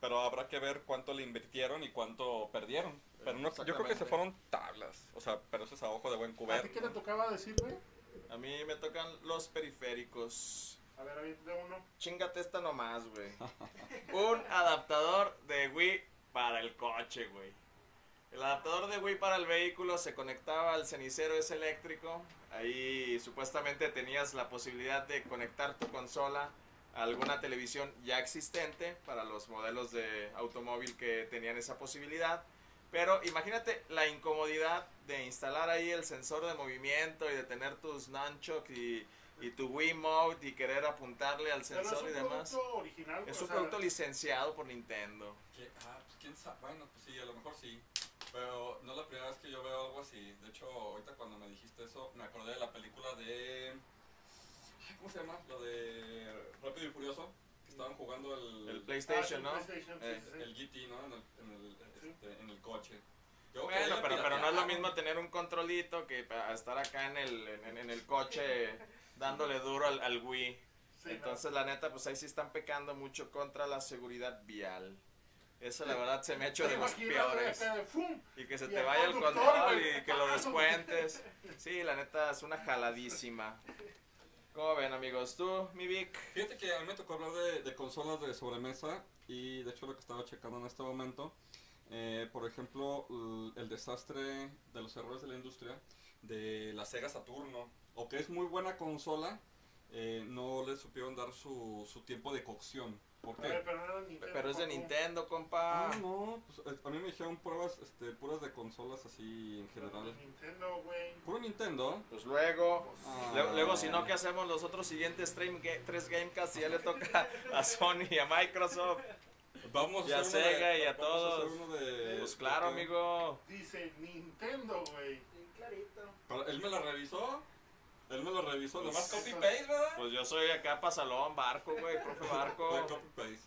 pero habrá que ver cuánto le invirtieron y cuánto perdieron. Pero no, yo creo que se fueron tablas, o sea, pero eso es a ojo de buen ¿A cubero. ti qué te tocaba decir, güey? A mí me tocan los periféricos. A ver, a ver, de uno. Chingate esta nomás, güey. Un adaptador de Wii para el coche, güey. El adaptador de Wii para el vehículo se conectaba al cenicero ese eléctrico. Ahí supuestamente tenías la posibilidad de conectar tu consola a alguna televisión ya existente para los modelos de automóvil que tenían esa posibilidad. Pero imagínate la incomodidad de instalar ahí el sensor de movimiento y de tener tus nunchuck y, y tu Wiimote y querer apuntarle al sensor y demás. producto original. Es un sea, producto licenciado por Nintendo. ¿Qué? Ah, pues quién sabe. Bueno, pues sí, a lo mejor sí. Pero no es la primera vez que yo veo algo así. De hecho, ahorita cuando me dijiste eso, me acordé de la película de. Ay, ¿Cómo se llama? Lo de Rápido y Furioso. Que estaban jugando el. El ah, PlayStation, el ¿no? PlayStation, Eh, sí, sí. el GT, ¿no? En el, en el, este, en el coche. Yo Bueno, pero, pero no es lo mismo tener un controlito que estar acá en el, en, en el coche dándole duro al, al Wii. Sí, Entonces, la neta, pues ahí sí están pecando mucho contra la seguridad vial. Eso la verdad se me ha hecho de los peores. Y que se Y te vaya el control y que lo descuentes. Sí, la neta es una jaladísima. ¿Cómo ven, amigos? ¿Tú, mi Vic? Fíjate que a mí me tocó hablar de, de consolas de sobremesa y de hecho lo que estaba checando en este momento, eh, por ejemplo, el desastre de los errores de la industria de la Sega Saturno, o que es muy buena consola, eh, no le supieron dar su, su tiempo de cocción. ¿Por qué? pero, no era Nintendo, Pero es de. Nintendo, compa. Ah, no, pues, eh, a mí me dijeron pruebas este, puras de consolas así en general. Nintendo, güey. Puro Nintendo. Pues luego, Ah. luego, luego, si no, ¿qué hacemos los otros siguientes stream ga- tres Gamecast? Y ya le toca a Sony y a Microsoft. Vamos Y a de- Sega y a todos. de- Pues claro, de- amigo. Dice Nintendo, güey. Bien clarito. Pero él me la revisó. Él me la revisó. Nomás Pues- copy paste, ¿verdad? Pues yo soy acá pasalón, barco, güey, profe barco. copy paste.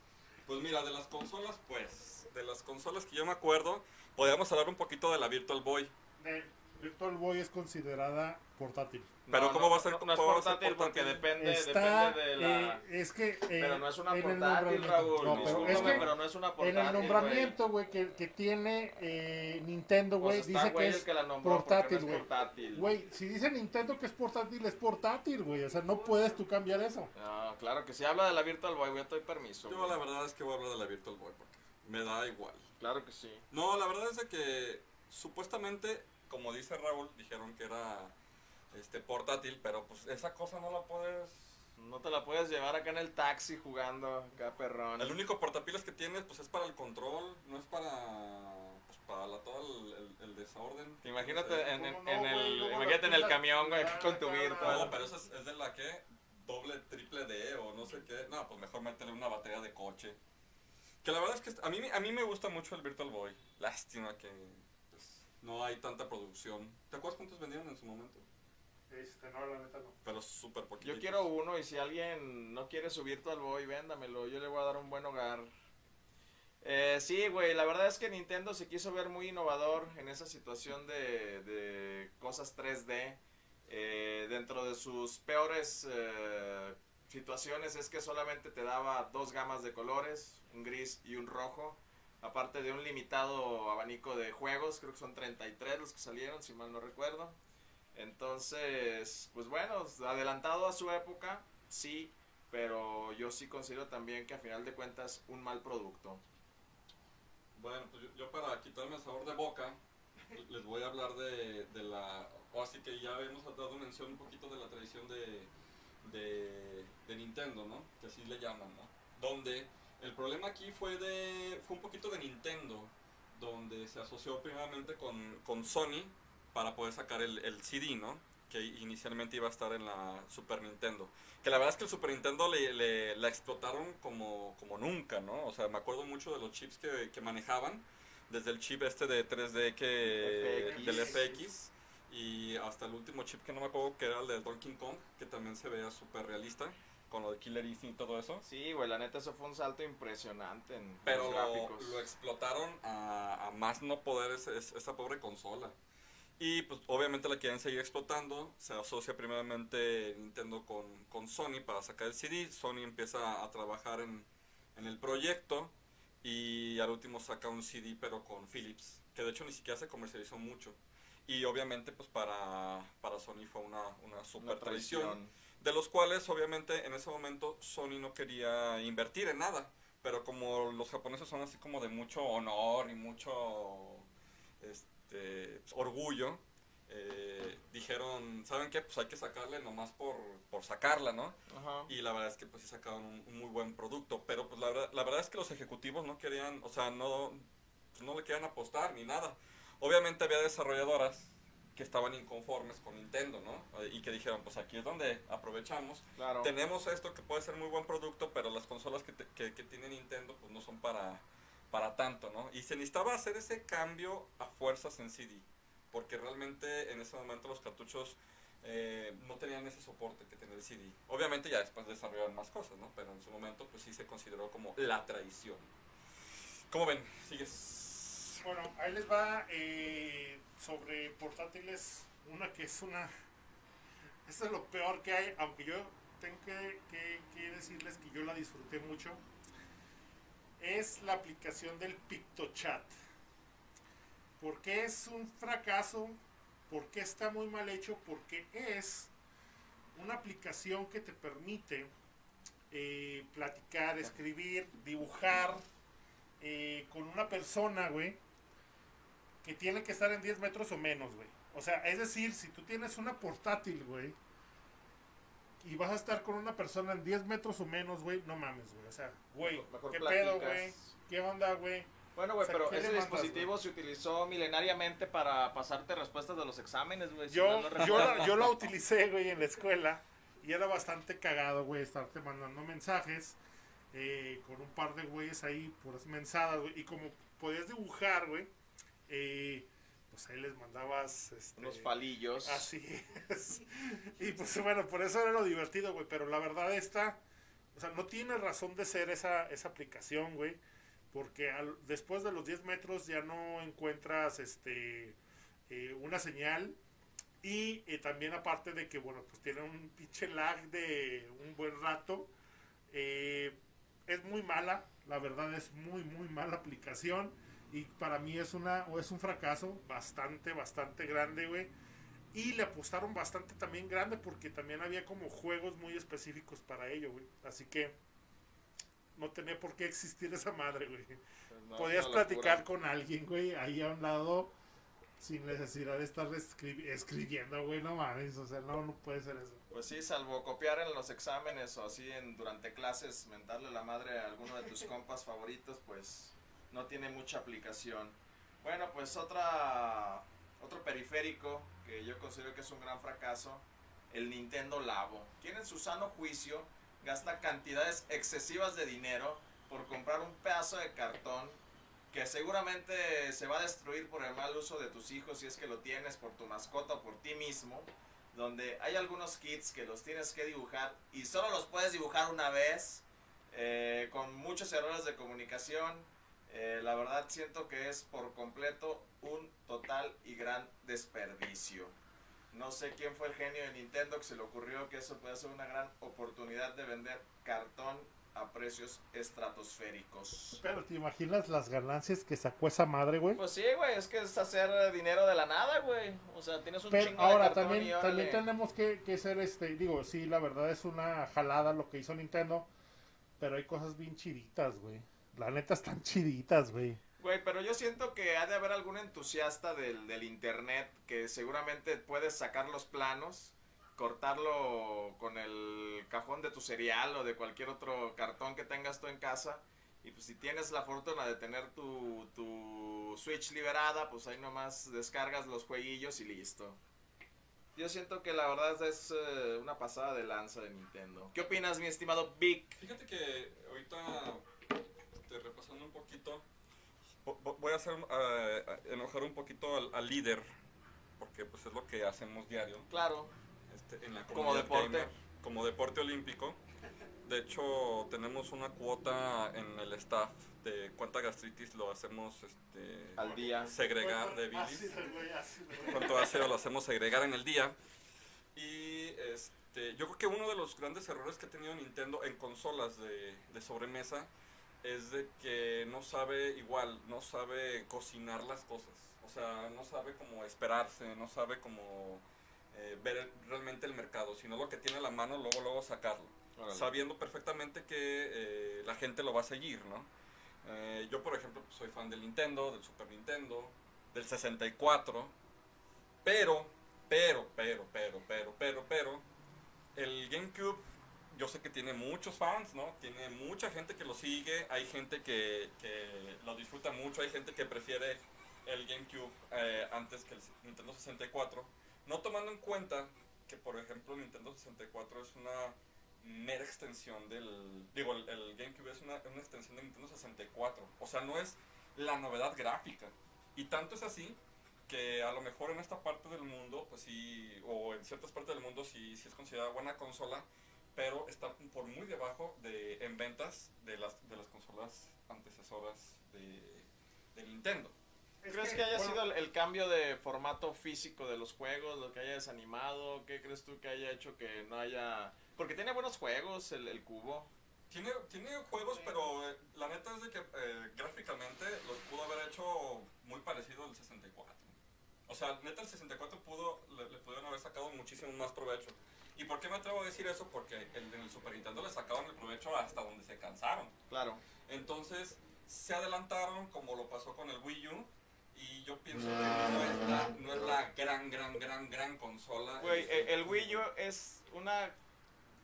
Pues mira, de las consolas, pues. De las consolas que yo me acuerdo, podríamos hablar un poquito de la Virtual Boy. De- Virtual Boy es considerada portátil. Pero No, ¿cómo no, va a ser- No, no es portátil porque depende, Está, depende de la... eh, es que... eh, pero no es una en el portátil, nombramiento- Raúl. No, pero es discúlpame, que pero no es una portátil, en el nombramiento, güey, que, que tiene eh, Nintendo, güey, Pues dice que es que la portátil, güey. si dice Nintendo que es portátil, es portátil, güey. O sea, no puedes tú cambiar eso. No, claro que si habla de la Virtual Boy, güey, te doy permiso. Yo la verdad es que voy a hablar de la Virtual Boy porque me da igual. Claro que sí. No, la verdad es de que supuestamente, como dice Raúl, dijeron que era este portátil, pero pues esa cosa no la puedes... No te la puedes llevar acá en el taxi jugando, acá perrón. El único portapilas que tienes pues es para el control, no es para pues, para la, todo el, el- el desorden. Imagínate en, en- ¿Cómo no, en el, imagínate en el camión, güey, Ah, con tu. Virtual. No, pero eso es, es de la que doble, triple D o no sé qué. No, pues mejor métele una batería de coche. Que la verdad es que a mí, a mí me gusta mucho el Virtual Boy. Lástima que pues, no hay tanta producción. ¿Te acuerdas cuántos vendieron en su momento? Este, no, la neta no. Pero súper poquito. Yo quiero uno y si alguien no quiere su Virtual Boy, véndamelo, yo le voy a dar un buen hogar. Eh, sí, güey, la verdad es que Nintendo se quiso ver muy innovador en esa situación de, de cosas 3D. Eh, dentro de sus peores eh, situaciones es que solamente te daba dos gamas de colores, un gris y un rojo. Aparte de un limitado abanico de juegos, creo que son 33 los que salieron, si mal no recuerdo. Entonces, pues bueno, adelantado a su época, sí, pero yo sí considero también que a final de cuentas un mal producto. Bueno, pues yo, yo para quitarme el sabor de boca, les voy a hablar de, de la... Así que ya hemos dado mención un poquito de la tradición de, de, de Nintendo, ¿no? Que así le llaman, ¿no? Donde el problema aquí fue de... Fue un poquito de Nintendo, donde se asoció primeramente con, con Sony para poder sacar el, el CD, ¿no? Que inicialmente iba a estar en la Super Nintendo. Que la verdad es que el Super Nintendo le, le- la explotaron como, como nunca, ¿no? O sea, me acuerdo mucho de los chips que, que manejaban. Desde el chip este de 3D que, FX. del FX y hasta el último chip que no me acuerdo que era el de Donkey Kong, que también se veía súper realista, con lo de Killer Instinct y todo eso. Sí, güey, la neta eso fue un salto impresionante en Pero los lo, gráficos. lo explotaron a, a más no poder ese- esa pobre consola. Y pues obviamente la quieren seguir explotando. Se asocia primeramente Nintendo con, con Sony para sacar el CD. Sony empieza a trabajar en, en el proyecto. Y al último saca un CD pero con Philips. Que de hecho ni siquiera se comercializó mucho. Y obviamente pues para, para Sony fue una, una super Una tradición de los cuales obviamente en ese momento Sony no quería invertir en nada, pero como los japoneses son así como de mucho honor y mucho este, orgullo, eh, dijeron, ¿saben qué? Pues hay que sacarle nomás por, por sacarla, ¿no? Ajá. Y la verdad es que pues sí sacaron un, un muy buen producto, pero pues la verdad, la verdad es que los ejecutivos no querían, o sea, no, pues, no le querían apostar ni nada. Obviamente había desarrolladoras que estaban inconformes con Nintendo, ¿no? Y que dijeron, pues aquí es donde aprovechamos. Claro. Tenemos esto que puede ser muy buen producto, pero las consolas que, te- que, que tiene Nintendo pues no son para, para tanto, ¿no? Y se necesitaba hacer ese cambio a fuerzas en CD, porque realmente en ese momento los cartuchos eh, no tenían ese soporte que tenía el CD. Obviamente ya después desarrollaron más cosas, ¿no? Pero en su momento pues sí se consideró como la traición. ¿Cómo ven? ¿Sigues? Bueno, ahí les va eh, sobre portátiles. Una que es una. Esto es lo peor que hay, aunque yo tengo que, que- que decirles que yo la disfruté mucho. Es la aplicación del PictoChat. ¿Por qué es un fracaso? ¿Por qué está muy mal hecho? Porque es una aplicación que te permite eh, platicar, escribir, dibujar eh, con una persona, güey, que tiene que estar en 10 metros o menos, güey. O sea, es decir, si tú tienes una portátil, güey, y vas a estar con una persona en 10 metros o menos, güey, no mames, güey. O sea, güey, ¿qué platicas. pedo, güey? ¿Qué onda, güey? Bueno, güey, O sea, pero ¿qué ese mandas, dispositivo se utilizó milenariamente para pasarte respuestas de los exámenes, güey. si Yo, no yo, yo la utilicé, güey, en la escuela. Y era bastante cagado, güey, estarte mandando mensajes eh, con un par de güeyes ahí, puras mensadas, güey. Y como podías dibujar, güey, eh, pues ahí les mandabas... Este, Unos falillos. Así es. Y pues bueno, por eso era lo divertido, güey. Pero la verdad esta, o sea, no tiene razón de ser esa, esa aplicación, güey. Porque al- después de los 10 metros ya no encuentras este eh, una señal. Y eh, también aparte de que, bueno, pues tiene un pinche lag de un buen rato. eh, es muy mala, la verdad es muy, muy mala aplicación. Y para mí es, una, o es un fracaso bastante, bastante grande, güey. Y le apostaron bastante también grande porque también había como juegos muy específicos para ello, güey. Así que no tenía por qué existir esa madre, güey. Pues no, Podías platicar con alguien, güey, ahí a un lado sin necesidad de estar escri- escribiendo, güey, no mames, o sea, no, no puede ser eso. Pues sí, salvo copiar en los exámenes o así en, durante clases, mentarle la madre a alguno de tus compas favoritos, pues no tiene mucha aplicación. Bueno, pues otra otro periférico que yo considero que es un gran fracaso, el Nintendo Labo. Quien en su sano juicio gasta cantidades excesivas de dinero por comprar un pedazo de cartón que seguramente se va a destruir por el mal uso de tus hijos si es que lo tienes por tu mascota o por ti mismo donde hay algunos kits que los tienes que dibujar y solo los puedes dibujar una vez, eh, con muchos errores de comunicación. Eh, la verdad siento que es por completo un total y gran desperdicio. No sé quién fue el genio de Nintendo que se le ocurrió que eso puede ser una gran oportunidad de vender cartón a precios estratosféricos. Pero te imaginas las ganancias que sacó esa madre, güey. Pues sí, güey, es que es hacer dinero de la nada, güey. O sea, tienes un Pero chingo de ahora cartón también, y también tenemos que, que ser este, digo, sí, la verdad es una jalada lo que hizo Nintendo, pero hay cosas bien chiditas, güey. La neta están chiditas, güey. Güey, pero yo siento que ha de haber algún entusiasta del, del internet que seguramente puedes sacar los planos, cortarlo con el cajón de tu cereal o de cualquier otro cartón que tengas tú en casa. Y pues si tienes la fortuna de tener tu, tu Switch liberada, pues ahí nomás descargas los jueguillos y listo. Yo siento que la verdad es eh, una pasada de lanza de Nintendo. ¿Qué opinas, mi estimado Vic? Fíjate que ahorita, te repasando un poquito, vo- vo- voy a hacer eh, enojar un poquito al, al líder, porque pues es lo que hacemos diario. Claro, este, en la Como deporte. gamer, como deporte olímpico. De hecho, tenemos una cuota en el staff de cuánta gastritis lo hacemos este, al día. segregar de bilis. cuánto ácido lo hacemos segregar en el día. Y este, yo creo que uno de los grandes errores que ha tenido Nintendo en consolas de, de sobremesa es de que no sabe igual, no sabe cocinar las cosas. O sea, no sabe cómo esperarse, no sabe cómo eh, ver el- realmente el mercado, sino lo que tiene a la mano, luego, luego sacarlo Órale. sabiendo perfectamente que eh, la gente lo va a seguir, ¿no? Eh, yo, por ejemplo, pues, soy fan del Nintendo, del Super Nintendo, del 64, pero, pero, pero, pero, pero, pero, pero, el GameCube, yo sé que tiene muchos fans, ¿no? Tiene mucha gente que lo sigue, hay gente que, que lo disfruta mucho, hay gente que prefiere el GameCube eh, antes que el Nintendo 64, no tomando en cuenta que, por ejemplo, el Nintendo 64 es una mera extensión del... Digo, el, el GameCube es una, una extensión de Nintendo 64. O sea, no es la novedad gráfica. Y tanto es así que a lo mejor en esta parte del mundo, pues sí, o en ciertas partes del mundo sí, sí es considerada buena consola, pero está por muy debajo de, en ventas de las, de las consolas antecesoras de, de Nintendo. Es ¿Crees que, haya bueno, sido el, el cambio de formato físico de los juegos, lo que haya desanimado? ¿Qué crees tú que haya hecho que no haya...? Porque tiene buenos juegos el, el cubo. Tiene, tiene juegos, pero eh, la neta es de que eh, gráficamente los pudo haber hecho muy parecido al 64. O sea, neta el 64 pudo, le, le pudieron haber sacado muchísimo más provecho. ¿Y por qué me atrevo a decir eso? Porque el, en el Super Nintendo le sacaban el provecho hasta donde se cansaron. Claro. Entonces se adelantaron como lo pasó con el Wii U. Y yo pienso que no es la, no es la gran, gran, gran, gran consola. Güey, Este, el, el Wii U es una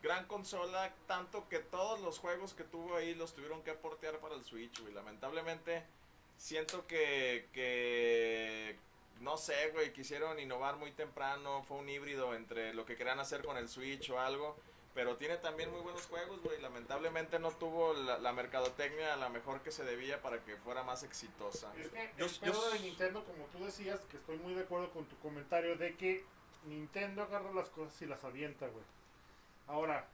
gran consola, tanto que todos los juegos que tuvo ahí los tuvieron que portear para el Switch, güey. Lamentablemente, siento que, que no sé, güey, quisieron innovar muy temprano, fue un híbrido entre lo que querían hacer con el Switch o algo, pero tiene también muy buenos juegos, güey. Lamentablemente no tuvo la, la mercadotecnia la mejor que se debía para que fuera más exitosa. Es que Yo- el yo- de Nintendo, como tú decías, que estoy muy de acuerdo con tu comentario, de que Nintendo agarra las cosas y las avienta, güey. Ahora,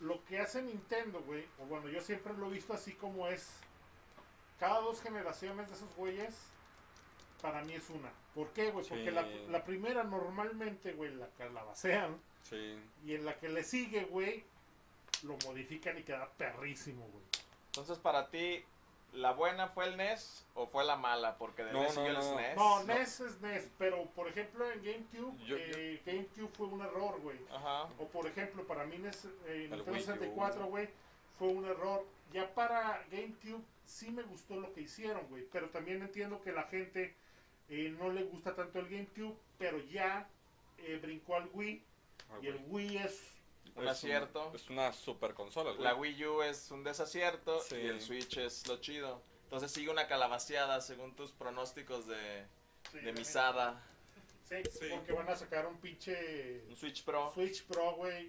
lo que hace Nintendo, güey, o bueno, yo siempre lo he visto así como es, cada dos generaciones de esos güeyes, para mí es una. ¿Por qué, güey? Porque Sí. la, la primera normalmente, güey, la calabacean, Sí. y en la que le sigue, güey, lo modifican y queda perrísimo, güey. Entonces, para ti, ¿la buena fue el NES o fue la mala? Porque de No, NES no, siguió el no. SNES. No, NES es NES, pero por ejemplo en GameCube, Yo- eh, GameCube fue un error, güey. Ajá. O por ejemplo, para mí NES, eh, Nintendo Wii U. 64, güey, fue un error. Ya para GameCube sí me gustó lo que hicieron, güey. Pero también entiendo que la gente eh, no le gusta tanto el GameCube, pero ya eh, brincó al Wii. Ah, Y el. Wii es... Un acierto. es una super consola. güey. La Wii U es un desacierto Sí. y el Switch es lo chido. Entonces sigue una calabaceada según tus pronósticos de, sí, de misada. Sí, Sí. porque van a sacar un pinche Un Switch Pro. Switch Pro, güey.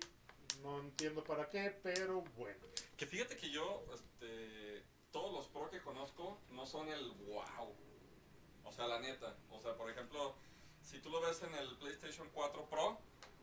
No entiendo para qué, pero bueno. Que fíjate que yo, este, todos los pro que conozco no son el wow. O sea, la neta. O sea, por ejemplo, si tú lo ves en el PlayStation 4 Pro,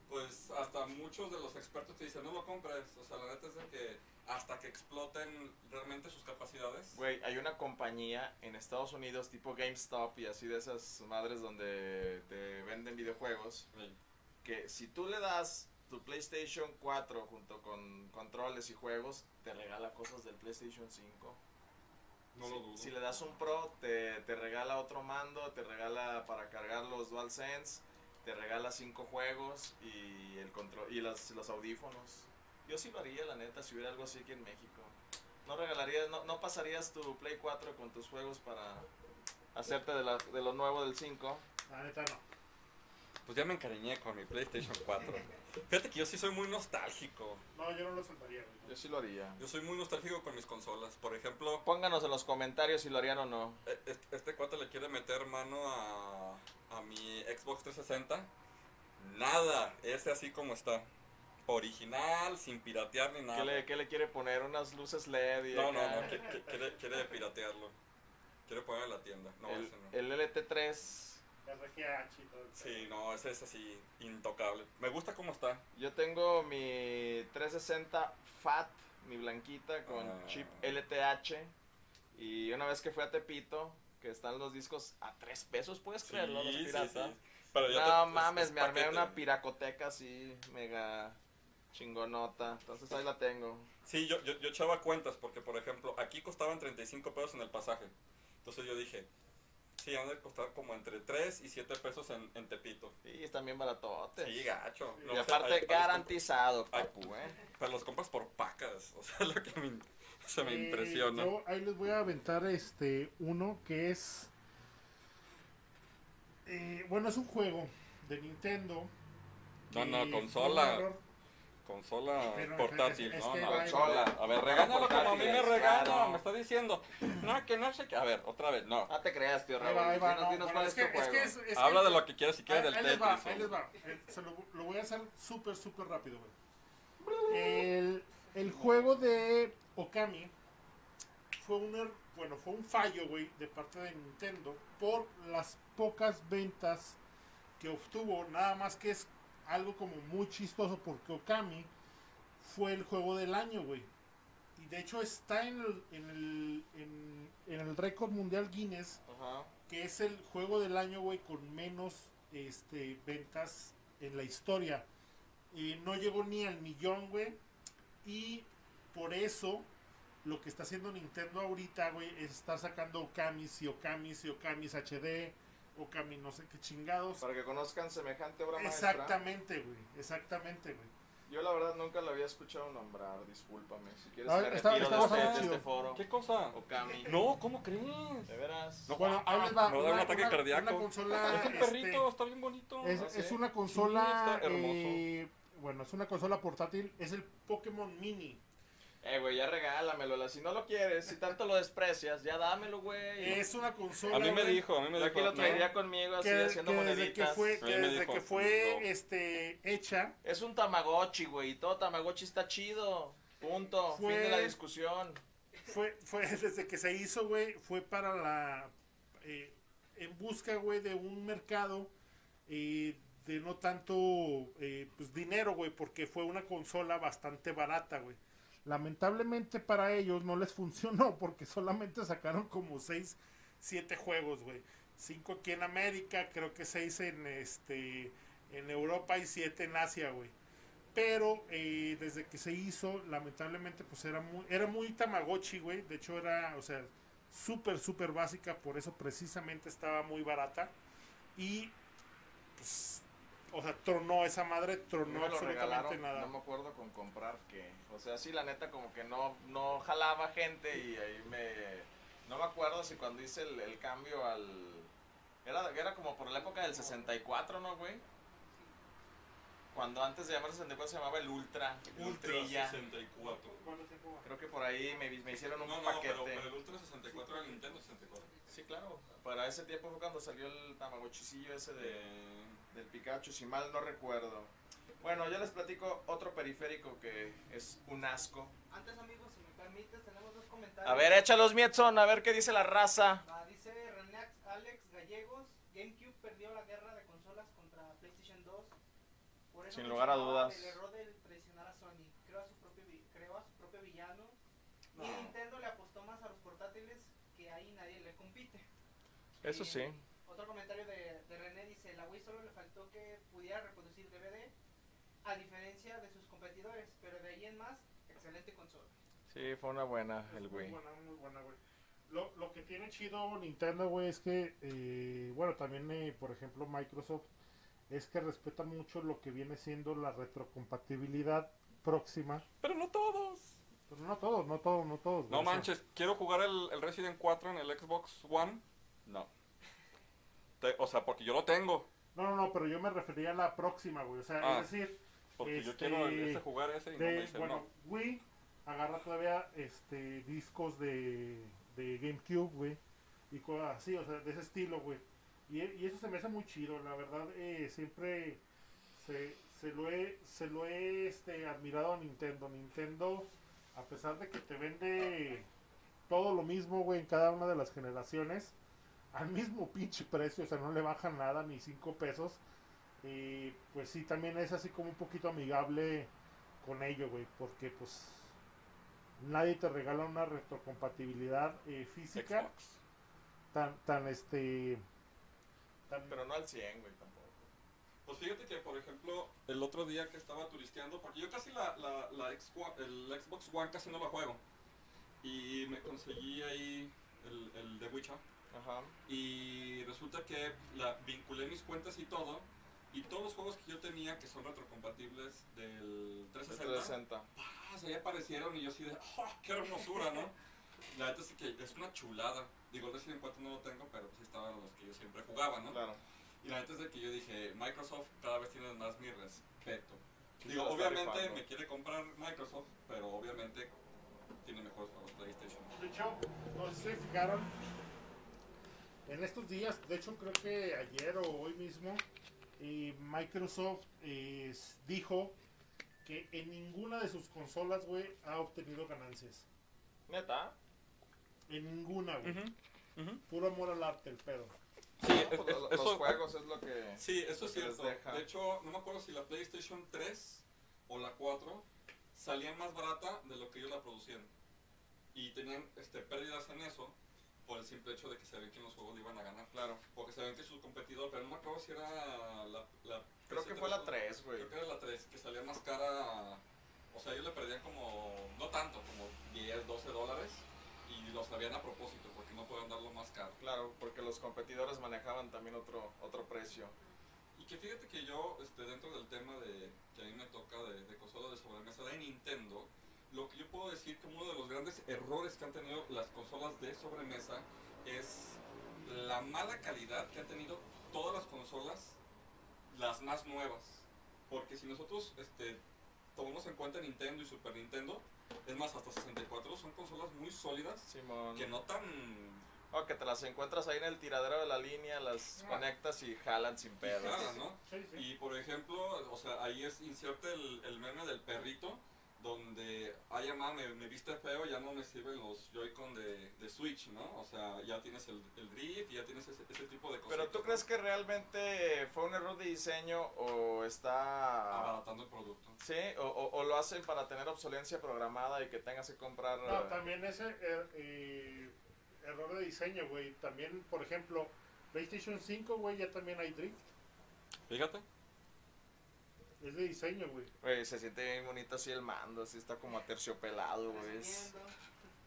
pues hasta muchos de los expertos te dicen, no lo compres. O sea, la neta es de que hasta que exploten realmente sus capacidades. Güey, hay una compañía en Estados Unidos tipo GameStop y así de esas madres donde te venden videojuegos. Sí. Que si tú le das tu PlayStation 4 junto con controles y juegos, te regala cosas del PlayStation 5. No si, lo dudo. si le das un Pro, te, te regala otro mando, te regala para cargar los DualSense, te regala cinco juegos y el control y los, los audífonos. Yo sí lo haría, la neta, si hubiera algo así aquí en México. No regalarías, no, no pasarías tu Play 4 con tus juegos para hacerte de, la- de lo nuevo del 5. La neta no. Pues ya me encariñé con mi PlayStation 4. Fíjate que yo sí soy muy nostálgico. No, yo no lo soltaría, güey. Yo sí lo haría. Yo soy muy nostálgico con mis consolas. Por ejemplo, Pónganos en los comentarios si lo harían o no. Este, este cuate le quiere meter mano a, a mi Xbox 360. Nada, ese así como está. Original, sin piratear ni nada. ¿Qué le, qué le quiere poner? ¿Unas luces LED? Y No, no, acá? no, quiere, quiere piratearlo. Quiere poner en la tienda. No, el, ese no. el LT3 RGH y todo el Sí, no, ese es así, intocable. Me gusta cómo está. Yo tengo mi 360 FAT, mi blanquita con Ah. chip LTH. Y una vez que fui a Tepito, que están los discos a 3 pesos, ¿puedes creerlo? Los Sí, sí, pirata. sí. Pero No te- es- mames, es me armé paquete. una piracoteca así, mega chingonota. Entonces ahí la tengo. Sí, yo, yo, yo echaba cuentas porque, por ejemplo, aquí costaban 35 pesos en el pasaje. Entonces yo dije, sí, han de costar como entre 3 y 7 pesos en, en Tepito. Y están bien baratotes. Sí, gacho. y No, o sea, aparte garantizado, Ay. papu, eh. Pero los compras por pacas, o sea, lo que me, se me Eh, impresiona. Yo ahí les voy a aventar este uno que es. eh, bueno, es un juego de Nintendo. No, no, consola. Consola Pero portátil, es- es no, que no, consola. A ver, regáñalo como a mí me claro. me está diciendo. No, que no sé qué. A ver, otra vez, no. No te creas, tío Ahí Raúl. va, ahí va, Dinos, no, dinos bueno, cuál es que- tu es juego. que es- es que- Habla de lo que quieras si quieres Ahí, del ahí les va, Tetris. ahí les va. Eh, se lo, lo voy a hacer súper, súper rápido, güey. El, el juego de Okami fue un, er- bueno, fue un fallo, güey, de parte de Nintendo por las pocas ventas que obtuvo. Nada más que es algo como muy chistoso porque Okami fue el juego del año, güey. Y de hecho está en el, en el, en, en el récord mundial Guinness Ajá. que es el juego del año, güey, con menos este, ventas en la historia. Y no llegó ni al millón, güey. Y por eso lo que está haciendo Nintendo ahorita, güey, es estar sacando Okamis y Okamis y Okamis HD, Okami no sé qué chingados. Para que conozcan semejante obra maestra. Exactamente, güey, exactamente, güey. Yo la verdad nunca lo había escuchado nombrar, discúlpame. Si quieres me está- está de, este, de este foro. ¿Qué cosa? Okami. No, ¿cómo crees? ¿De veras? No. Bueno, ahí les va. Me va a dar un ataque cardíaco. Una consola, Es un este, perrito, está bien bonito. Es, Ah, es ¿sí? una consola. está hermoso. eh, bueno, es una consola portátil. Es el Pokémon Mini. Eh, güey, ya regálamelo. Si no lo quieres, si tanto lo desprecias, ya dámelo, güey. Es una consola. A mí me güey, dijo, a mí me dijo. aquí lo no, traería conmigo así Que, haciendo que desde que fue, que desde dijo, que fue no. este, hecha, Es un Tamagotchi, güey. y Todo Tamagotchi está chido. Punto. Fue- Fin de la discusión. fue, fue desde que se hizo, güey, fue para la. eh, en busca, güey, de un mercado eh, de no tanto eh, pues, dinero, güey, porque fue una consola bastante barata, güey. Lamentablemente para ellos no les funcionó porque solamente sacaron como 6, 7 juegos, güey. 5 aquí en América, creo que 6 en este en Europa y 7 en Asia, güey. Pero eh, desde que se hizo, lamentablemente, pues era muy, era muy Tamagotchi, güey. De hecho, era, o sea, súper, súper básica. Por eso precisamente estaba muy barata. Y, pues, o sea, tronó esa madre, tronó me absolutamente nada. no me acuerdo con comprar que, o sea, sí, la neta como que no, no jalaba gente y ahí me, no me acuerdo si cuando hice el, el cambio al, era, era como por la época del 64, ¿no, güey? Cuando antes de llamarse 64 se llamaba el Ultra, Ultra Ultrilla. 64. ¿Cuánto tiempo va? Creo que por ahí me, me hicieron un No, no, paquete. pero, pero el Ultra 64 era el Nintendo 64. Sí, claro. Para ese tiempo fue cuando salió el Tamagotchicillo ese de, del Pikachu, si mal no recuerdo. Bueno, yo les platico otro periférico que es un asco. Antes, amigos, si me permites, tenemos dos comentarios. A ver, échalos, Mietson, a ver qué dice la raza. Va, dice René Alex Gallegos, GameCube perdió la guerra de consolas contra PlayStation 2. Por eso Sin lugar a dudas. El error de traicionar a Sony. Creó a su propio, creó a su propio villano. Y No. Nintendo le apostó más a los portátiles que ahí nadie le compite. Eso Y, sí. Otro comentario de, de René dice, la Wii solo le faltó que pudiera reproducir DVD, a diferencia de sus competidores, pero de ahí en más, excelente consola. Sí, fue una buena el muy Wii. buena, muy buena, güey. Lo, lo que tiene chido Nintendo, güey, es que, eh, bueno, también, eh, por ejemplo, Microsoft, es que respeta mucho lo que viene siendo la retrocompatibilidad próxima. Pero no todos. Pero no todos, no todos, no todos. No manches, quiero jugar el, el Resident 4 en el Xbox One. No. Te- o sea, porque yo lo tengo. No, no, no, pero yo me refería a la próxima, güey. O sea, Ah, es decir, Porque yo Este, quiero el- ese jugar ese y no me de, bueno, no. Wii agarra todavía este discos de, de GameCube, güey, y cosas así, o sea, de ese estilo, güey. Y, y eso se me hace muy chido, la verdad, eh, siempre se, se lo he, se lo he este, admirado a Nintendo. Nintendo, a pesar de que te vende todo lo mismo, güey, en cada una de las generaciones, al mismo pinche precio, o sea, no le bajan nada, ni cinco pesos. Y pues sí, también es así como un poquito amigable con ello, güey, porque pues nadie te regala una retrocompatibilidad eh, física Xbox. tan, tan este, tan, Pero no al 100, güey, tampoco. Pues fíjate que, por ejemplo, el otro día que estaba turisteando, porque yo casi la, la, la el Xbox One casi no la juego. Y me conseguí ahí el, el The Witcher. Ajá. Y resulta que la, vinculé mis cuentas y todo. Y todos los juegos que yo tenía que son retrocompatibles del 360, 360. ah, se ahí aparecieron y yo así de, ¡oh, qué hermosura, ¿no? La neta es que es una chulada. Digo, el Resident 4 no lo tengo, pero pues ahí estaban los que yo siempre jugaba, ¿no? Claro. Y la neta es de que yo dije, Microsoft cada vez tiene más mi respeto. Sí, Digo, obviamente me quiere comprar Microsoft, pero obviamente tiene mejores juegos PlayStation. De hecho, no sé si se fijaron. En estos días, de hecho creo que ayer o hoy mismo, eh, Microsoft eh, dijo que en ninguna de sus consolas, güey, ha obtenido ganancias. ¿Neta? En ninguna, güey. Puro amor al arte, el pedo. Sí, No, es- pues, es- los, eso- los juegos es lo que... Sí, eso es cierto. De hecho, no me acuerdo si la PlayStation 3 o la 4 salían más barata de lo que ellos la producían. Y tenían este, pérdidas en eso por el simple hecho de que se ven que en los juegos le iban a ganar. Claro. Porque se ven que su competidor, pero no me acuerdo si era la... la Creo que fue la PS3 o- 3, güey. Creo que era la 3, que salía más cara O sea, ellos le perdían como, no tanto, como 10, 12 dólares y lo sabían a propósito porque no podían darlo más caro. Claro, porque los competidores manejaban también otro, otro precio. Y que fíjate que yo, este, dentro del tema de que a mí me toca de, de consolas de sobremesa de Nintendo, lo que yo puedo decir que uno de los grandes errores que han tenido las consolas de sobremesa es la mala calidad que han tenido todas las consolas, las más nuevas. Porque si nosotros este, tomamos en cuenta Nintendo y Super Nintendo, es más, hasta 64 son consolas muy sólidas Simón. que no tan O que te las encuentras ahí en el tiradero de la línea, las Ah. conectas y jalan sin pedos. jalan, ¿no? Sí, sí. Y por ejemplo, o sea, ahí es inserta el, el meme del perrito, donde, ay, mamá, me, me viste feo, ya no me sirven los Joy-Con de, de Switch, ¿no? O sea, ya tienes el, el drift y ya tienes ese, ese tipo de cosas. Pero tú crees que realmente fue un error de diseño o está... Abaratando el producto. Sí, o, o- o lo hacen para tener obsolencia programada y que tengas que comprar... No, eh, también ese er- eh, error de diseño, güey. También, por ejemplo, PlayStation 5, güey, ya también hay drift. Fíjate. Es de diseño, güey. Güey, se siente bien bonito así el mando, así está como aterciopelado, güey. Es,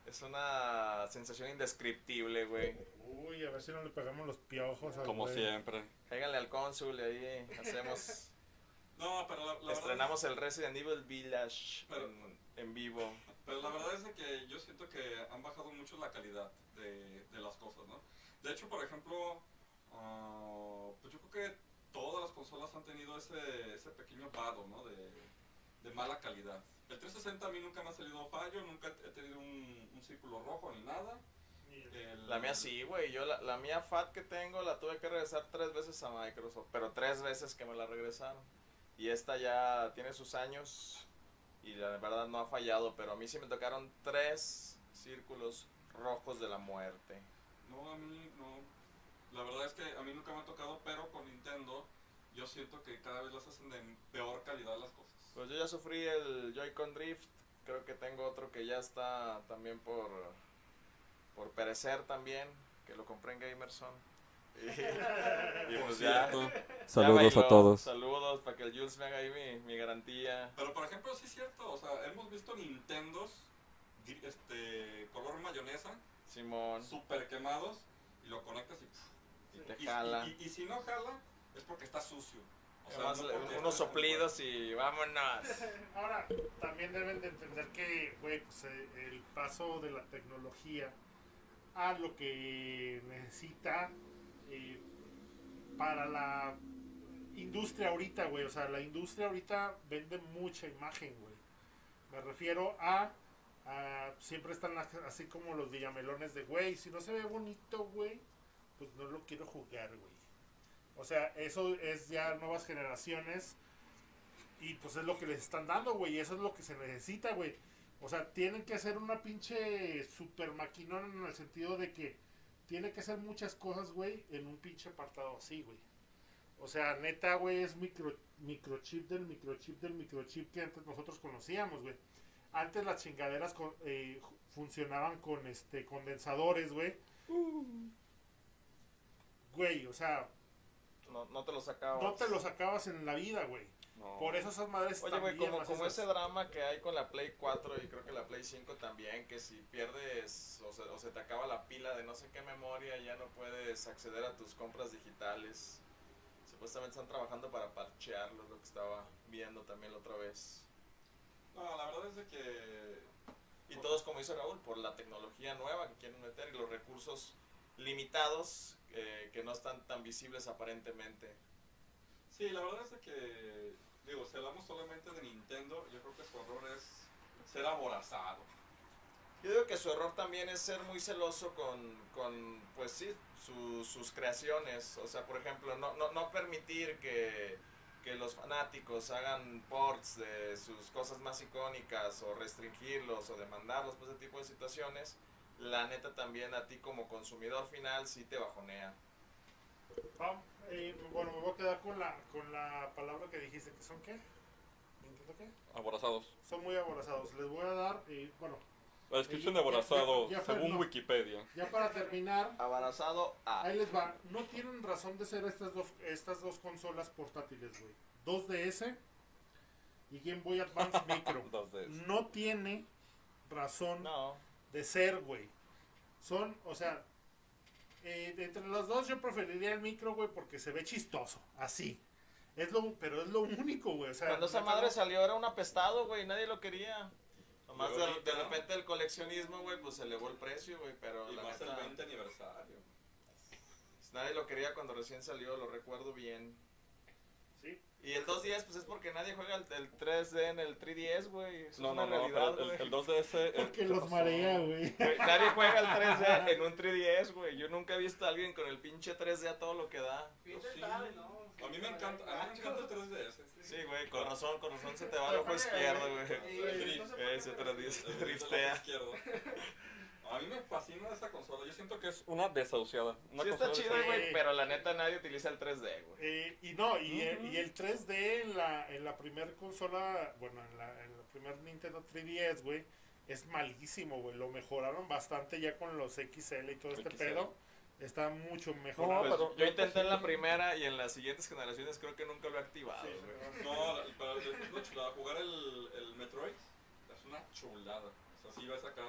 es una sensación indescriptible, güey. Uy, a ver si no le pegamos los piojos al Como güey. siempre. Cáiganle al cónsul y ahí hacemos... No, pero la, la verdad estrenamos el Resident Evil Village Pero- en, en vivo. Pero la verdad es de que yo siento que han bajado mucho la calidad de, de las cosas, ¿no? De hecho, por ejemplo, ah, pues yo creo que todas las consolas han tenido ese, ese pequeño vado, ¿no? De, de mala calidad. El 360 a mí nunca me ha salido fallo, nunca he tenido un, un círculo rojo ni nada. El- La mía sí, güey. Yo la, la mía FAT que tengo la tuve que regresar tres veces a Microsoft, pero tres veces que me la regresaron. Y esta ya tiene sus años y la verdad no ha fallado, pero a mí sí me tocaron tres círculos rojos de la muerte. No, a mí no. La verdad es que a mí nunca me ha tocado, pero con Nintendo yo siento que cada vez las hacen de peor calidad las cosas. Pues yo ya sufrí el Joy-Con Drift, creo que tengo otro que ya está también por, por perecer también, que lo compré en Gamerson. Y, y pues ya, cierto. ya Saludos a todos. Saludos para que el Jules me haga ahí mi, mi garantía. Pero por ejemplo, sí es cierto, o sea, hemos visto Nintendos este color mayonesa, Simón, súper quemados, y lo conectas y, y te y- jala. y- y si no jala, es porque está sucio. O sea, Además, no le- porque unos soplidos y vámonos. Ahora, también deben de entender que, güey, pues, eh, el paso de la tecnología a lo que necesita eh, para la industria ahorita, güey. O sea, la industria ahorita vende mucha imagen, güey. Me refiero a, a- siempre están así como los villamelones de, güey, si no se ve bonito, güey, pues no lo quiero jugar, güey. O sea, eso es ya nuevas generaciones y pues es lo que les están dando, güey. Eso es lo que se necesita, güey. O sea, tienen que hacer una pinche super maquinón en el sentido de que tiene que hacer muchas cosas, güey, en un pinche apartado así, güey. O sea, neta, güey, es micro, microchip del microchip del microchip que antes nosotros conocíamos, güey. Antes las chingaderas con- eh, funcionaban con este condensadores, güey. Güey, o sea, No, no te lo sacabas. no te lo sacabas en la vida, güey. No. Por eso esas madres Oye, güey, como, como esas- ese drama que hay con la Play 4 y creo que la Play 5 también, que si pierdes o se, o se te acaba la pila de no sé qué memoria, ya no puedes acceder a tus compras digitales. Supuestamente están trabajando para parchearlo, lo que estaba viendo también la otra vez. No, la verdad es de que Y todos, como dice Raúl, por la tecnología nueva que quieren meter y los recursos limitados eh, que no están tan visibles aparentemente. Sí, la verdad es de que, digo, si hablamos solamente de Nintendo, yo creo que su error es ser aborazado. Yo digo que su error también es ser muy celoso con, con pues sí, su- sus creaciones. O sea, por ejemplo, no, no, no permitir que, que los fanáticos hagan ports de sus cosas más icónicas o restringirlos o demandarlos por ese tipo de situaciones. La neta también a ti como consumidor final sí te bajonea. Vam- eh, bueno, me voy a quedar con la, con la palabra que dijiste, que son qué? ¿Intento qué? Aborazados. Son muy aborazados. Les voy a dar, eh, bueno, La descripción de aborazado, Ya- ya fue, según no. Wikipedia. ya para terminar, Abarazado a... ahí les va. No tienen razón de ser estas dos, estas dos consolas portátiles, güey. 2DS y Game Boy Advance Micro. 2DS. No tiene razón No. De ser, güey. Son, o sea, eh, entre los dos yo preferiría el micro, güey, porque se ve chistoso, así. Es lo, pero es lo único, güey. O sea, Cuando esa madre salió era un apestado, güey, nadie lo quería. Nomás de, ahorita, de repente el coleccionismo, güey, pues se elevó el precio, güey, pero Y la más el neta, 20 aniversario. pues, nadie lo quería cuando recién salió, lo recuerdo bien. Y el 2DS, pues es porque nadie juega el, el 3D en el 3DS, güey. Eso No, es no, una no, realidad, pero el, güey. el 2DS. eh, Porque ¿qué los pasó? marea, güey. Güey, Nadie juega el 3D en un 3DS, güey. Yo nunca he visto a alguien con el pinche 3D a todo lo que da. Peter sí. ¿no? A mí me encanta, a mí me encanta el 3DS. Sí, güey, con razón, con razón se te va al ojo izquierdo, güey. No se puede Ese jugar. 3D se El- el driftea. A mí me fascina esa consola. Yo siento que es una desahuciada. Una Sí está desahuciada. güey, pero la neta nadie utiliza el 3D, güey. Eh, y no, y, el- Ujú. y el 3D en la, en la primer consola, bueno, en la, en la primer Nintendo 3DS, güey, es malísimo, güey. Lo mejoraron bastante ya con los XL y todo este XL. pedo. Está mucho No, mejorado. Pues, pero- yo intenté en la primera y en las siguientes generaciones creo que nunca lo he activado, Sí, güey. No, pero es una chulada. Jugar el, el Metroid es una chulada. O sea, sí ves acá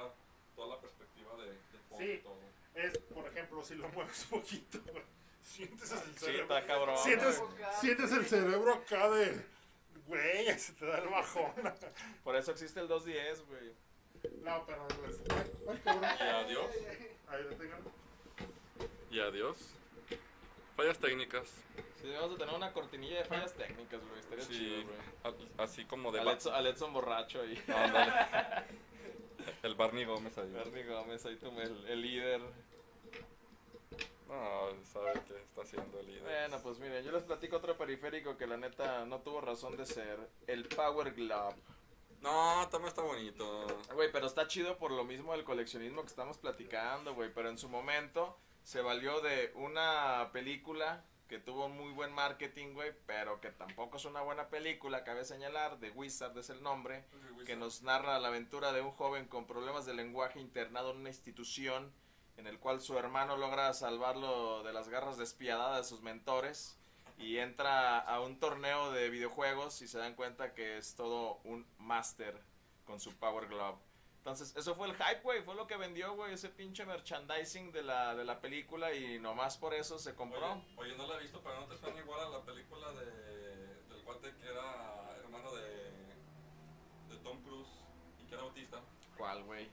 toda la perspectiva de, de fondo Sí. y todo. Es, por ejemplo, si lo mueves poquito, güey, sientes el Sí, cerebro. está cabrón. sientes, sientes el cerebro acá de. Güey, se te da el bajón. Por eso existe el 210, güey. No, pero. pues, Ay, cabrón. Y adiós. Ahí lo tengan. Y adiós. Fallas técnicas. Sí, vamos a tener una cortinilla de fallas técnicas, güey. Estaría Sí, chido, güey. así como de... Al Edson, al Edson borracho ahí. El Barney Gómez ahí. Bernie Gómez, ahí tú, el, el líder. No, sabe qué está haciendo el líder. Bueno, pues miren, yo les platico otro periférico que la neta no tuvo razón de ser. El Power Glove. No, también está bonito. Güey, pero está chido por lo mismo del coleccionismo que estamos platicando, güey. Pero en su momento se valió de una película que tuvo muy buen marketing, güey, pero que tampoco es una buena película, cabe señalar. The Wizard es el nombre, que nos narra la aventura de un joven con problemas de lenguaje internado en una institución en el cual su hermano logra salvarlo de las garras despiadadas de sus mentores y entra a un torneo de videojuegos y se dan cuenta que es todo un máster con su Power Glove. Entonces, eso fue el hype, güey, fue lo que vendió, güey, ese pinche merchandising de la, de la película y nomás por eso se compró. Oye, oye, no la he visto, pero no te suena igual a la película de, del cuate que era hermano de, de Tom Cruise y que era autista. ¿Cuál, güey?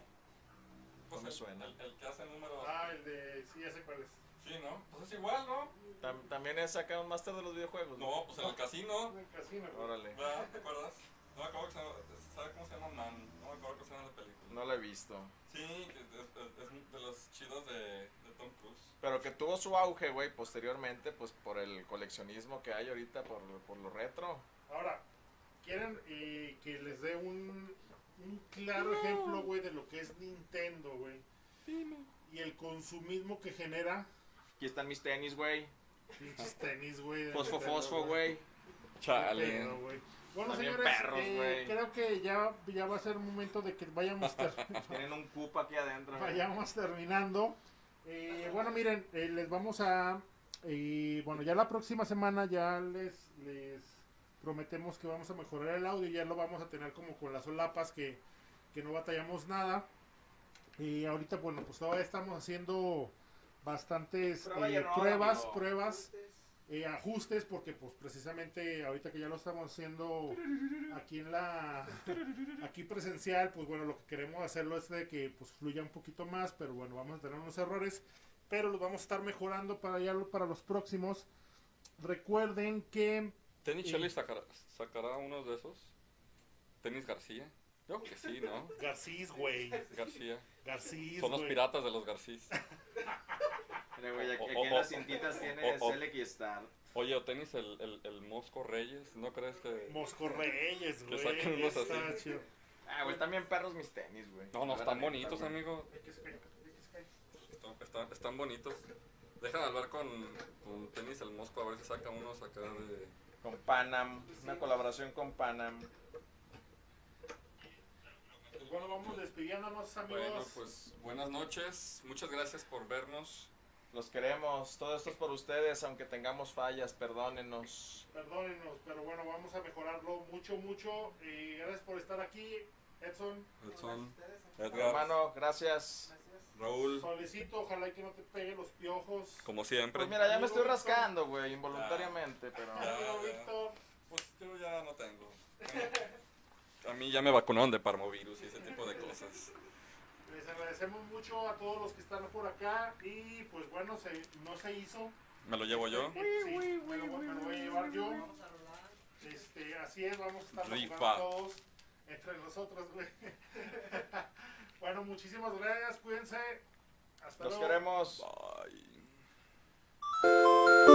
Pues me el- suena. El, el que hace números. Ah, el de. Sí, ya sé cuál es. Sí, ¿no? Pues es igual, ¿no? Tam- también es acá un máster de los videojuegos. No, pues en el casino. En el casino. Órale, ¿verdad? ¿Te acuerdas? No me acuerdo que se ¿sabe cómo se llama Man? No me acuerdo cómo se llama la película. no la he visto. Sí, que es, es- es de los chidos de, de Tom Cruise. Pero que tuvo su auge, güey, posteriormente, pues por el coleccionismo que hay ahorita, por, por lo retro. Ahora, ¿quieren eh, que les dé un, un claro ejemplo, güey, de lo que es Nintendo, güey? Y el consumismo que genera Aquí están mis tenis, güey. pinches tenis, güey. Fosfo, Nintendo, fosfo, güey. Pedo, güey. Bueno, También señores, perros, eh, creo que ya, ya va a ser momento de que vayamos, Tienen un cupo aquí adentro. güey. vayamos terminando. Eh, bueno, miren, eh, les vamos a... eh, bueno, ya la próxima semana ya les, les prometemos que vamos a mejorar el audio. Ya lo vamos a tener como con las solapas que, que no batallamos nada. Y ahorita, bueno, pues todavía estamos haciendo bastantes eh, pruebas, pruebas eh, ajustes porque pues precisamente ahorita que ya lo estamos haciendo aquí en la aquí presencial pues bueno lo que queremos hacerlo es de que pues fluya un poquito más pero bueno vamos a tener unos errores pero los vamos a estar mejorando para ya lo- para los próximos recuerden que ¿Tenis. Shelley sacará, sacará unos de esos? ¿Tenis García? Yo creo que sí, ¿no? Garcís güey García. Garcís Son los güey. piratas de los Garcís. Mira, güey, aquí, en las cintitas tiene y Star. Oye, o tenis el, el, el Mosco Reyes, ¿no crees que...? Mosco Reyes Que güey saquen unos así. Ah, güey, también perros mis tenis, güey. No, no, están bonitos, amigo. Están, están, están bonitos. Déjame hablar con, con tenis el Mosco a ver si saca unos acá de... Con Panam, una colaboración con Panam. Pues bueno vamos despidiéndonos amigos Bueno, pues buenas noches. Muchas gracias por vernos. Los queremos. Todo esto es por ustedes, aunque tengamos fallas, perdónenos. Perdónenos, pero bueno, vamos a mejorarlo mucho, mucho. Y gracias por estar aquí, Edson. Edson, Edgar, Hermano, gracias. Gracias. Raúl, Solecito, ojalá que no te peguen los piojos. como siempre. Pues mira, ya me estoy rascando, güey, involuntariamente, pero... Ya. Amigo Víctor, Pues yo ya no tengo. A mí ya me vacunaron de parmovirus y ese tipo de cosas. les agradecemos mucho a todos los que están por acá. Y pues bueno, se, no se hizo. ¿Me lo llevo yo? Sí, me, lo, me lo voy a llevar yo. Este, así es, vamos a estar Rifa. todos entre nosotros, güey. bueno, muchísimas gracias, cuídense. Hasta Los luego. queremos. Bye.